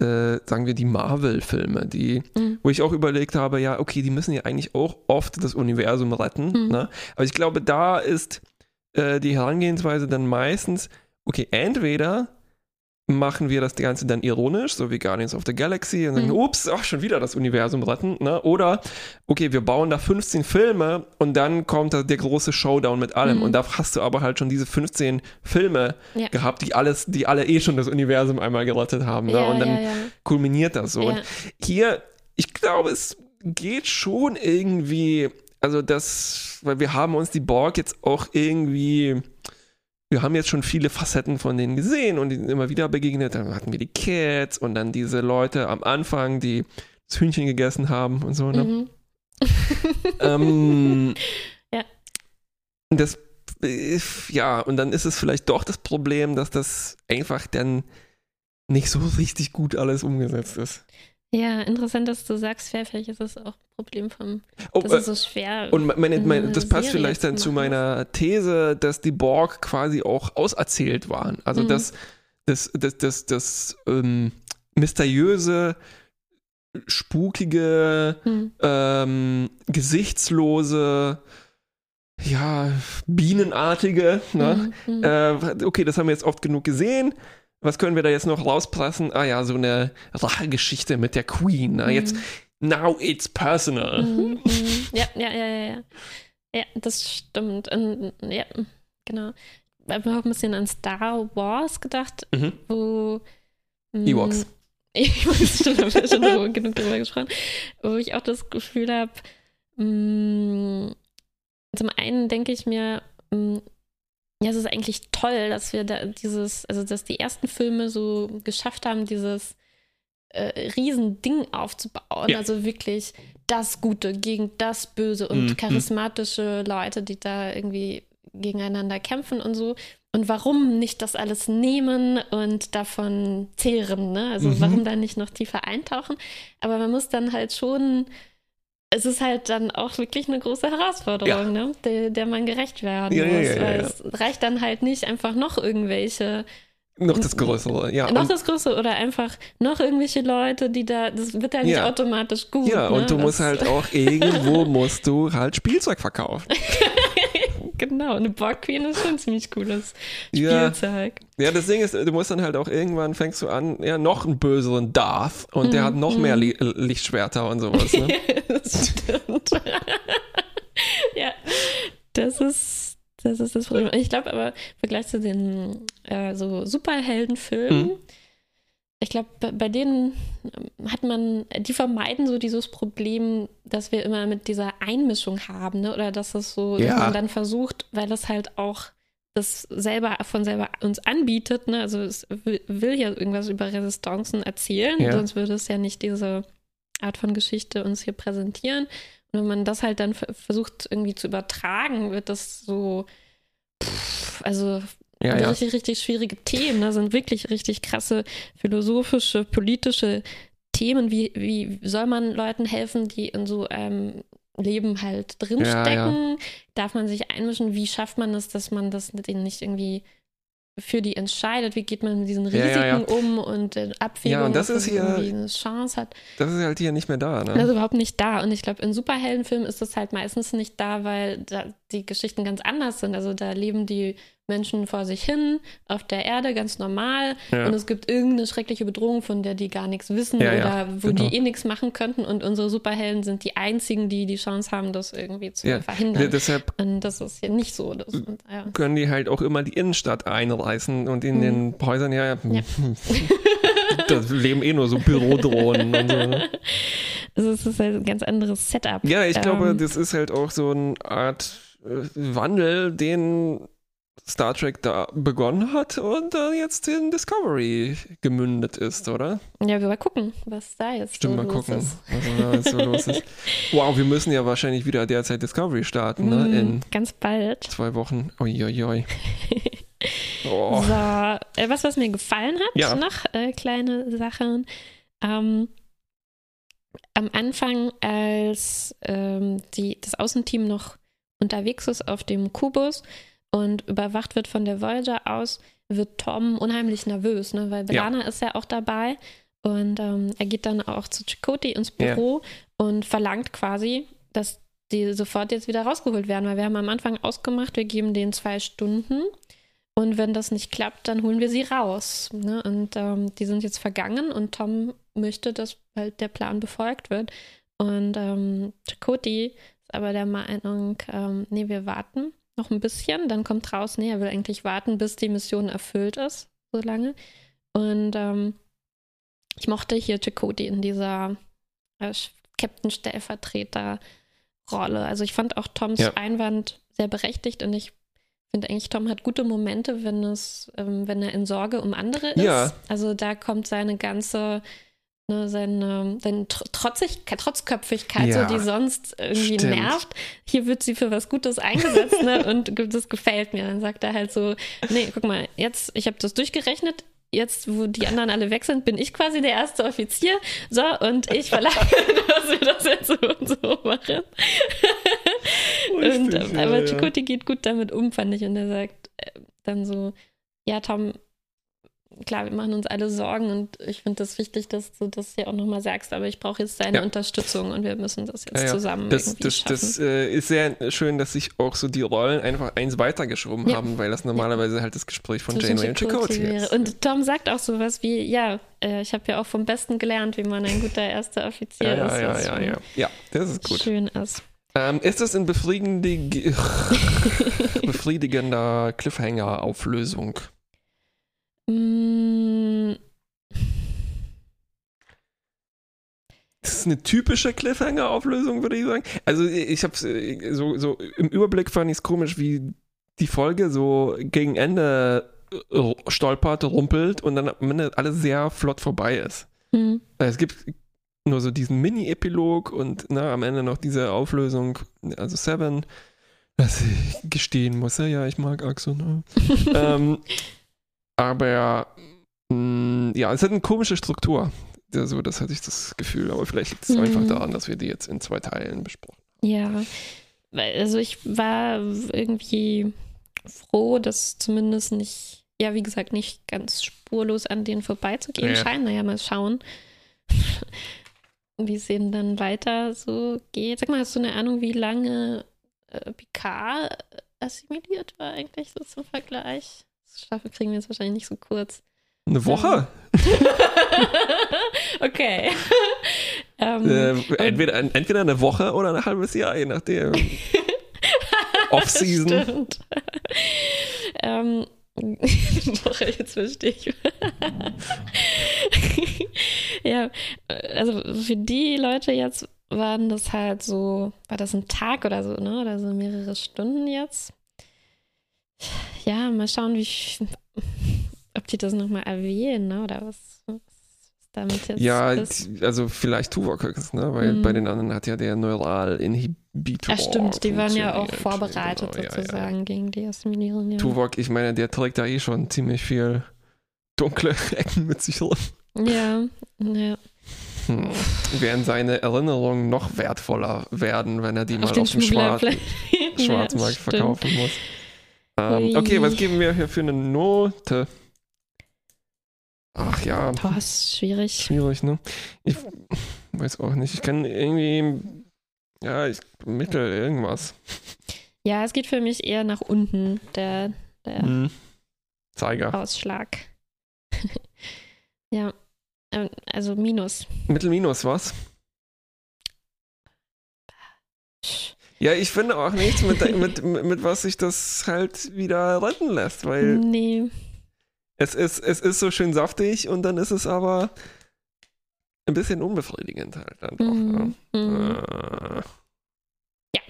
äh, sagen wir, die Marvel-Filme, die, hm. wo ich auch überlegt habe, ja, okay, die müssen ja eigentlich auch oft das Universum retten. Hm. Ne? Aber ich glaube, da ist äh, die Herangehensweise dann meistens, okay, entweder machen wir das Ganze dann ironisch, so wie Guardians of the Galaxy, und sagen, mhm. ups, ach, schon wieder das Universum retten. Ne? Oder, okay, wir bauen da 15 Filme und dann kommt da der große Showdown mit allem. Mhm. Und da hast du aber halt schon diese 15 Filme ja. gehabt, die alles, die alle eh schon das Universum einmal gerettet haben. Ne? Ja, und dann ja, kulminiert das so. Und hier, ich glaube, es geht schon irgendwie, also das, weil wir haben uns die Borg jetzt auch irgendwie wir haben jetzt schon viele Facetten von denen gesehen und die sind immer wieder begegnet. Dann hatten wir die Cats und dann diese Leute am Anfang, die das Hühnchen gegessen haben und so. Ne? Mhm. ähm, ja. Das, ja, und dann ist es vielleicht doch das Problem, dass das einfach dann nicht so richtig gut alles umgesetzt ist. Ja, interessant, dass du sagst, vielleicht ist das auch ein Problem vom. Oh, das ist so schwer. Und meine, meine, das passt Serie vielleicht dann zu meiner These, dass die Borg quasi auch auserzählt waren. Also mhm. dass das, das, das, das ähm, mysteriöse, spukige, mhm. ähm, gesichtslose, ja, bienenartige. Ne? Mhm. Äh, okay, das haben wir jetzt oft genug gesehen was können wir da jetzt noch rauspressen? Ah ja, so eine Rachegeschichte mit der Queen. Ne? Mhm. Jetzt, now it's personal. Mhm, mhm. Ja, ja, ja, ja, ja. Ja, das stimmt. Und, ja, genau. Ich habe auch ein bisschen an Star Wars gedacht, mhm. wo. Mh, Ewoks. Ewoks, stimmt, haben wir schon genug darüber gesprochen. Wo ich auch das Gefühl habe, zum einen denke ich mir, mh, ja, es ist eigentlich toll, dass wir da dieses, also dass die ersten Filme so geschafft haben, dieses äh, Riesending aufzubauen. Ja. Also wirklich das Gute gegen das Böse und mhm. charismatische Leute, die da irgendwie gegeneinander kämpfen und so. Und warum nicht das alles nehmen und davon zehren, ne? Also mhm. warum da nicht noch tiefer eintauchen? Aber man muss dann halt schon es ist halt dann auch wirklich eine große Herausforderung, ja. ne? der, der man gerecht werden ja, muss. Ja, weil es reicht dann halt nicht einfach noch irgendwelche. Noch das Größere, ja. Noch das Größere oder einfach noch irgendwelche Leute, die da, das wird ja nicht automatisch gut. Ja, ne? und du das musst halt auch irgendwo musst du halt Spielzeug verkaufen. genau, eine Borg Queen ist schon ein ziemlich cooles Spielzeug. Ja. ja, das Ding ist, du musst dann halt auch irgendwann fängst du an, ja, noch einen böseren Darth und mm, der hat noch mm. mehr Li Lichtschwerter und sowas. Ne? das stimmt. ja, das ist, das ist das Problem. Ich glaube aber, im Vergleich zu den äh, so Superheldenfilmen, mm ich glaube, bei denen ähm, hat man, die vermeiden so dieses Problem, dass wir immer mit dieser Einmischung haben, ne? Oder dass es so, ja. dass man dann versucht, weil es halt auch das selber von selber uns anbietet, ne? Also es will, will ja irgendwas über Resistanzen erzählen, ja. sonst würde es ja nicht diese Art von Geschichte uns hier präsentieren. Und wenn man das halt dann versucht irgendwie zu übertragen, wird das so, pff, also ja, ja. richtig, richtig schwierige Themen. Da ne? sind wirklich richtig krasse philosophische, politische Themen. Wie, wie soll man Leuten helfen, die in so einem Leben halt drinstecken? Ja, Darf man sich einmischen? Wie schafft man es, dass man das denen nicht irgendwie für die entscheidet, wie geht man mit diesen Risiken ja, ja, ja. um und äh, Abwägung, ja, und das ist hier, eine Chance hat. Das ist halt hier nicht mehr da. Ne? Das ist überhaupt nicht da. Und ich glaube, in Superheldenfilmen ist das halt meistens nicht da, weil da die Geschichten ganz anders sind. Also da leben die Menschen vor sich hin auf der Erde, ganz normal. Ja. Und es gibt irgendeine schreckliche Bedrohung, von der die gar nichts wissen ja, oder ja, wo genau. die eh nichts machen könnten. Und unsere Superhelden sind die einzigen, die die Chance haben, das irgendwie zu verhindern. deshalb und das ist ja nicht so. Das, und, können die halt auch immer die Innenstadt einreißen und in mhm. den Häusern, ja, da leben eh nur so Bürodrohnen und so. Ne? Also es ist halt ein ganz anderes Setup. Ja, ich ähm, glaube, das ist halt auch so eine Art äh, Wandel, den Star Trek da begonnen hat und dann jetzt in Discovery gemündet ist, oder? Ja, wir mal gucken, was da jetzt Stimmt, so mal los gucken, ist. was da so los ist. Wow, wir müssen ja wahrscheinlich wieder derzeit Discovery starten, ne? Mm, in ganz bald. Zwei Wochen. Uiuiui. oh. So, äh, was, was mir gefallen hat, ja. noch äh, kleine Sachen. Ähm, am Anfang, als ähm, die, das Außenteam noch unterwegs ist auf dem Kubus, und überwacht wird von der Voyager aus, wird Tom unheimlich nervös, ne? weil Belana ja. ist ja auch dabei. Und ähm, er geht dann auch zu Chakotay ins Büro ja. und verlangt quasi, dass die sofort jetzt wieder rausgeholt werden, weil wir haben am Anfang ausgemacht, wir geben denen zwei Stunden und wenn das nicht klappt, dann holen wir sie raus. Ne? Und ähm, die sind jetzt vergangen und Tom möchte, dass halt der Plan befolgt wird. Und ähm, Chakotay ist aber der Meinung, ähm, nee, wir warten noch ein bisschen. Dann kommt raus, nee, er will eigentlich warten, bis die Mission erfüllt ist, so lange. Und ähm, ich mochte hier Chakoti in dieser äh, Captain-Stellvertreter-Rolle. Also ich fand auch Toms ja. Einwand sehr berechtigt und ich finde eigentlich, Tom hat gute Momente, wenn es, ähm, wenn er in Sorge um andere ist. Ja. Also da kommt seine ganze ne, seine, seine Trotzigkeit, Trotzköpfigkeit, ja, so, die sonst irgendwie stimmt. nervt. Hier wird sie für was Gutes eingesetzt ne, und das gefällt mir. Dann sagt er halt so, nee, guck mal, jetzt, ich habe das durchgerechnet, jetzt, wo die anderen alle weg sind, bin ich quasi der erste Offizier. So, und ich verlange, dass wir das jetzt so und so machen. und, ja, aber Chakoti ja. geht gut damit um, fand ich. Und er sagt äh, dann so, ja, Tom, klar, wir machen uns alle Sorgen und ich finde das wichtig, dass du das ja auch nochmal sagst, aber ich brauche jetzt deine ja. Unterstützung und wir müssen das jetzt ja, ja. zusammen das, das, schaffen. Das äh, ist sehr schön, dass sich auch so die Rollen einfach eins weitergeschoben haben, weil das normalerweise halt das Gespräch von Janeway und Chakotay ist. Und Tom sagt auch sowas wie, ja, äh, ich habe ja auch vom Besten gelernt, wie man ein guter erster Offizier ist. Ja, ja, ja, ja. Ja, das ist gut. Schön ist. Ähm, ist das in befriedigender Cliffhanger-Auflösung? Mm. Das ist eine typische Cliffhanger-Auflösung, würde ich sagen. Also ich habe so, so im Überblick fand ich es komisch, wie die Folge so gegen Ende äh, stolpert, rumpelt und dann am Ende alles sehr flott vorbei ist. Mhm. Es gibt nur so diesen Mini-Epilog und na, ne, am Ende noch diese Auflösung, also Seven, dass ich gestehen muss, ja, ich mag Axel. Ne? ähm, aber mh, mm, ja, es hat eine komische Struktur. Also, das hatte ich das Gefühl, aber vielleicht liegt es mhm. einfach daran, dass wir die jetzt in zwei Teilen besprochen haben. Ja, also ich war irgendwie froh, dass zumindest nicht, ja, wie gesagt, nicht ganz spurlos an denen vorbeizugehen ja. scheint. Naja, mal schauen, wie es eben dann weiter so geht. Sag mal, hast du eine Ahnung, wie lange äh, Picard assimiliert war eigentlich so zum Vergleich? Staffel kriegen wir jetzt wahrscheinlich nicht so kurz. Eine Woche? okay. ähm, äh, entweder, entweder eine Woche oder ein halbes Jahr, je nachdem. Off-Season. Ähm, Woche, jetzt verstehe ich. ja, also für die Leute jetzt waren das halt so, war das ein Tag oder so, ne? Oder so mehrere Stunden jetzt ja, mal schauen, wie, ob die das nochmal erwähnen, ne? oder was, was damit jetzt Ja, ist. also vielleicht Tuvok, ne? weil mhm. bei den anderen hat ja der Neuralinhibitor. Ja, stimmt, die waren ja auch vorbereitet genau, sozusagen ja, ja. gegen die Assimilierung. Ja. Tuvok, ich meine, der trägt da eh schon ziemlich viel dunkle Ecken mit sich rum. Ja, ja. Hm. Werden seine Erinnerungen noch wertvoller werden, wenn er die auf mal auf dem Schwarz Schwarzmarkt verkaufen muss. Ähm, okay, was geben wir hier für eine Note? Ach ja. Boah, ist schwierig. Schwierig, ne? Ich weiß auch nicht. Ich kann irgendwie, ja, ich mittel irgendwas. Ja, es geht für mich eher nach unten, der, der hm. Zeiger. Ausschlag. ja, ähm, also Minus. Mittel-Minus, was? Ja, ich finde auch nichts, mit, mit, mit, mit was sich das halt wieder retten lässt, weil. Nee. Es ist, es ist so schön saftig und dann ist es aber ein bisschen unbefriedigend halt dann doch. Mhm. Ne? Mhm. Äh. Ja.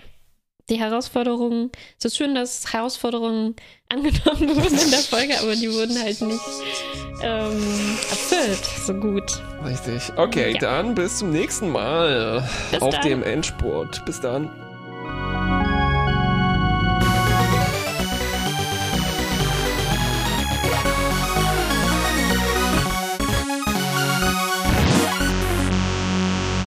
Die Herausforderungen, es ist schön, dass Herausforderungen angenommen wurden in der Folge, aber die wurden halt nicht ähm, erfüllt so gut. Richtig. Okay, ja. dann bis zum nächsten Mal bis auf dann. dem Endspurt. Bis dann.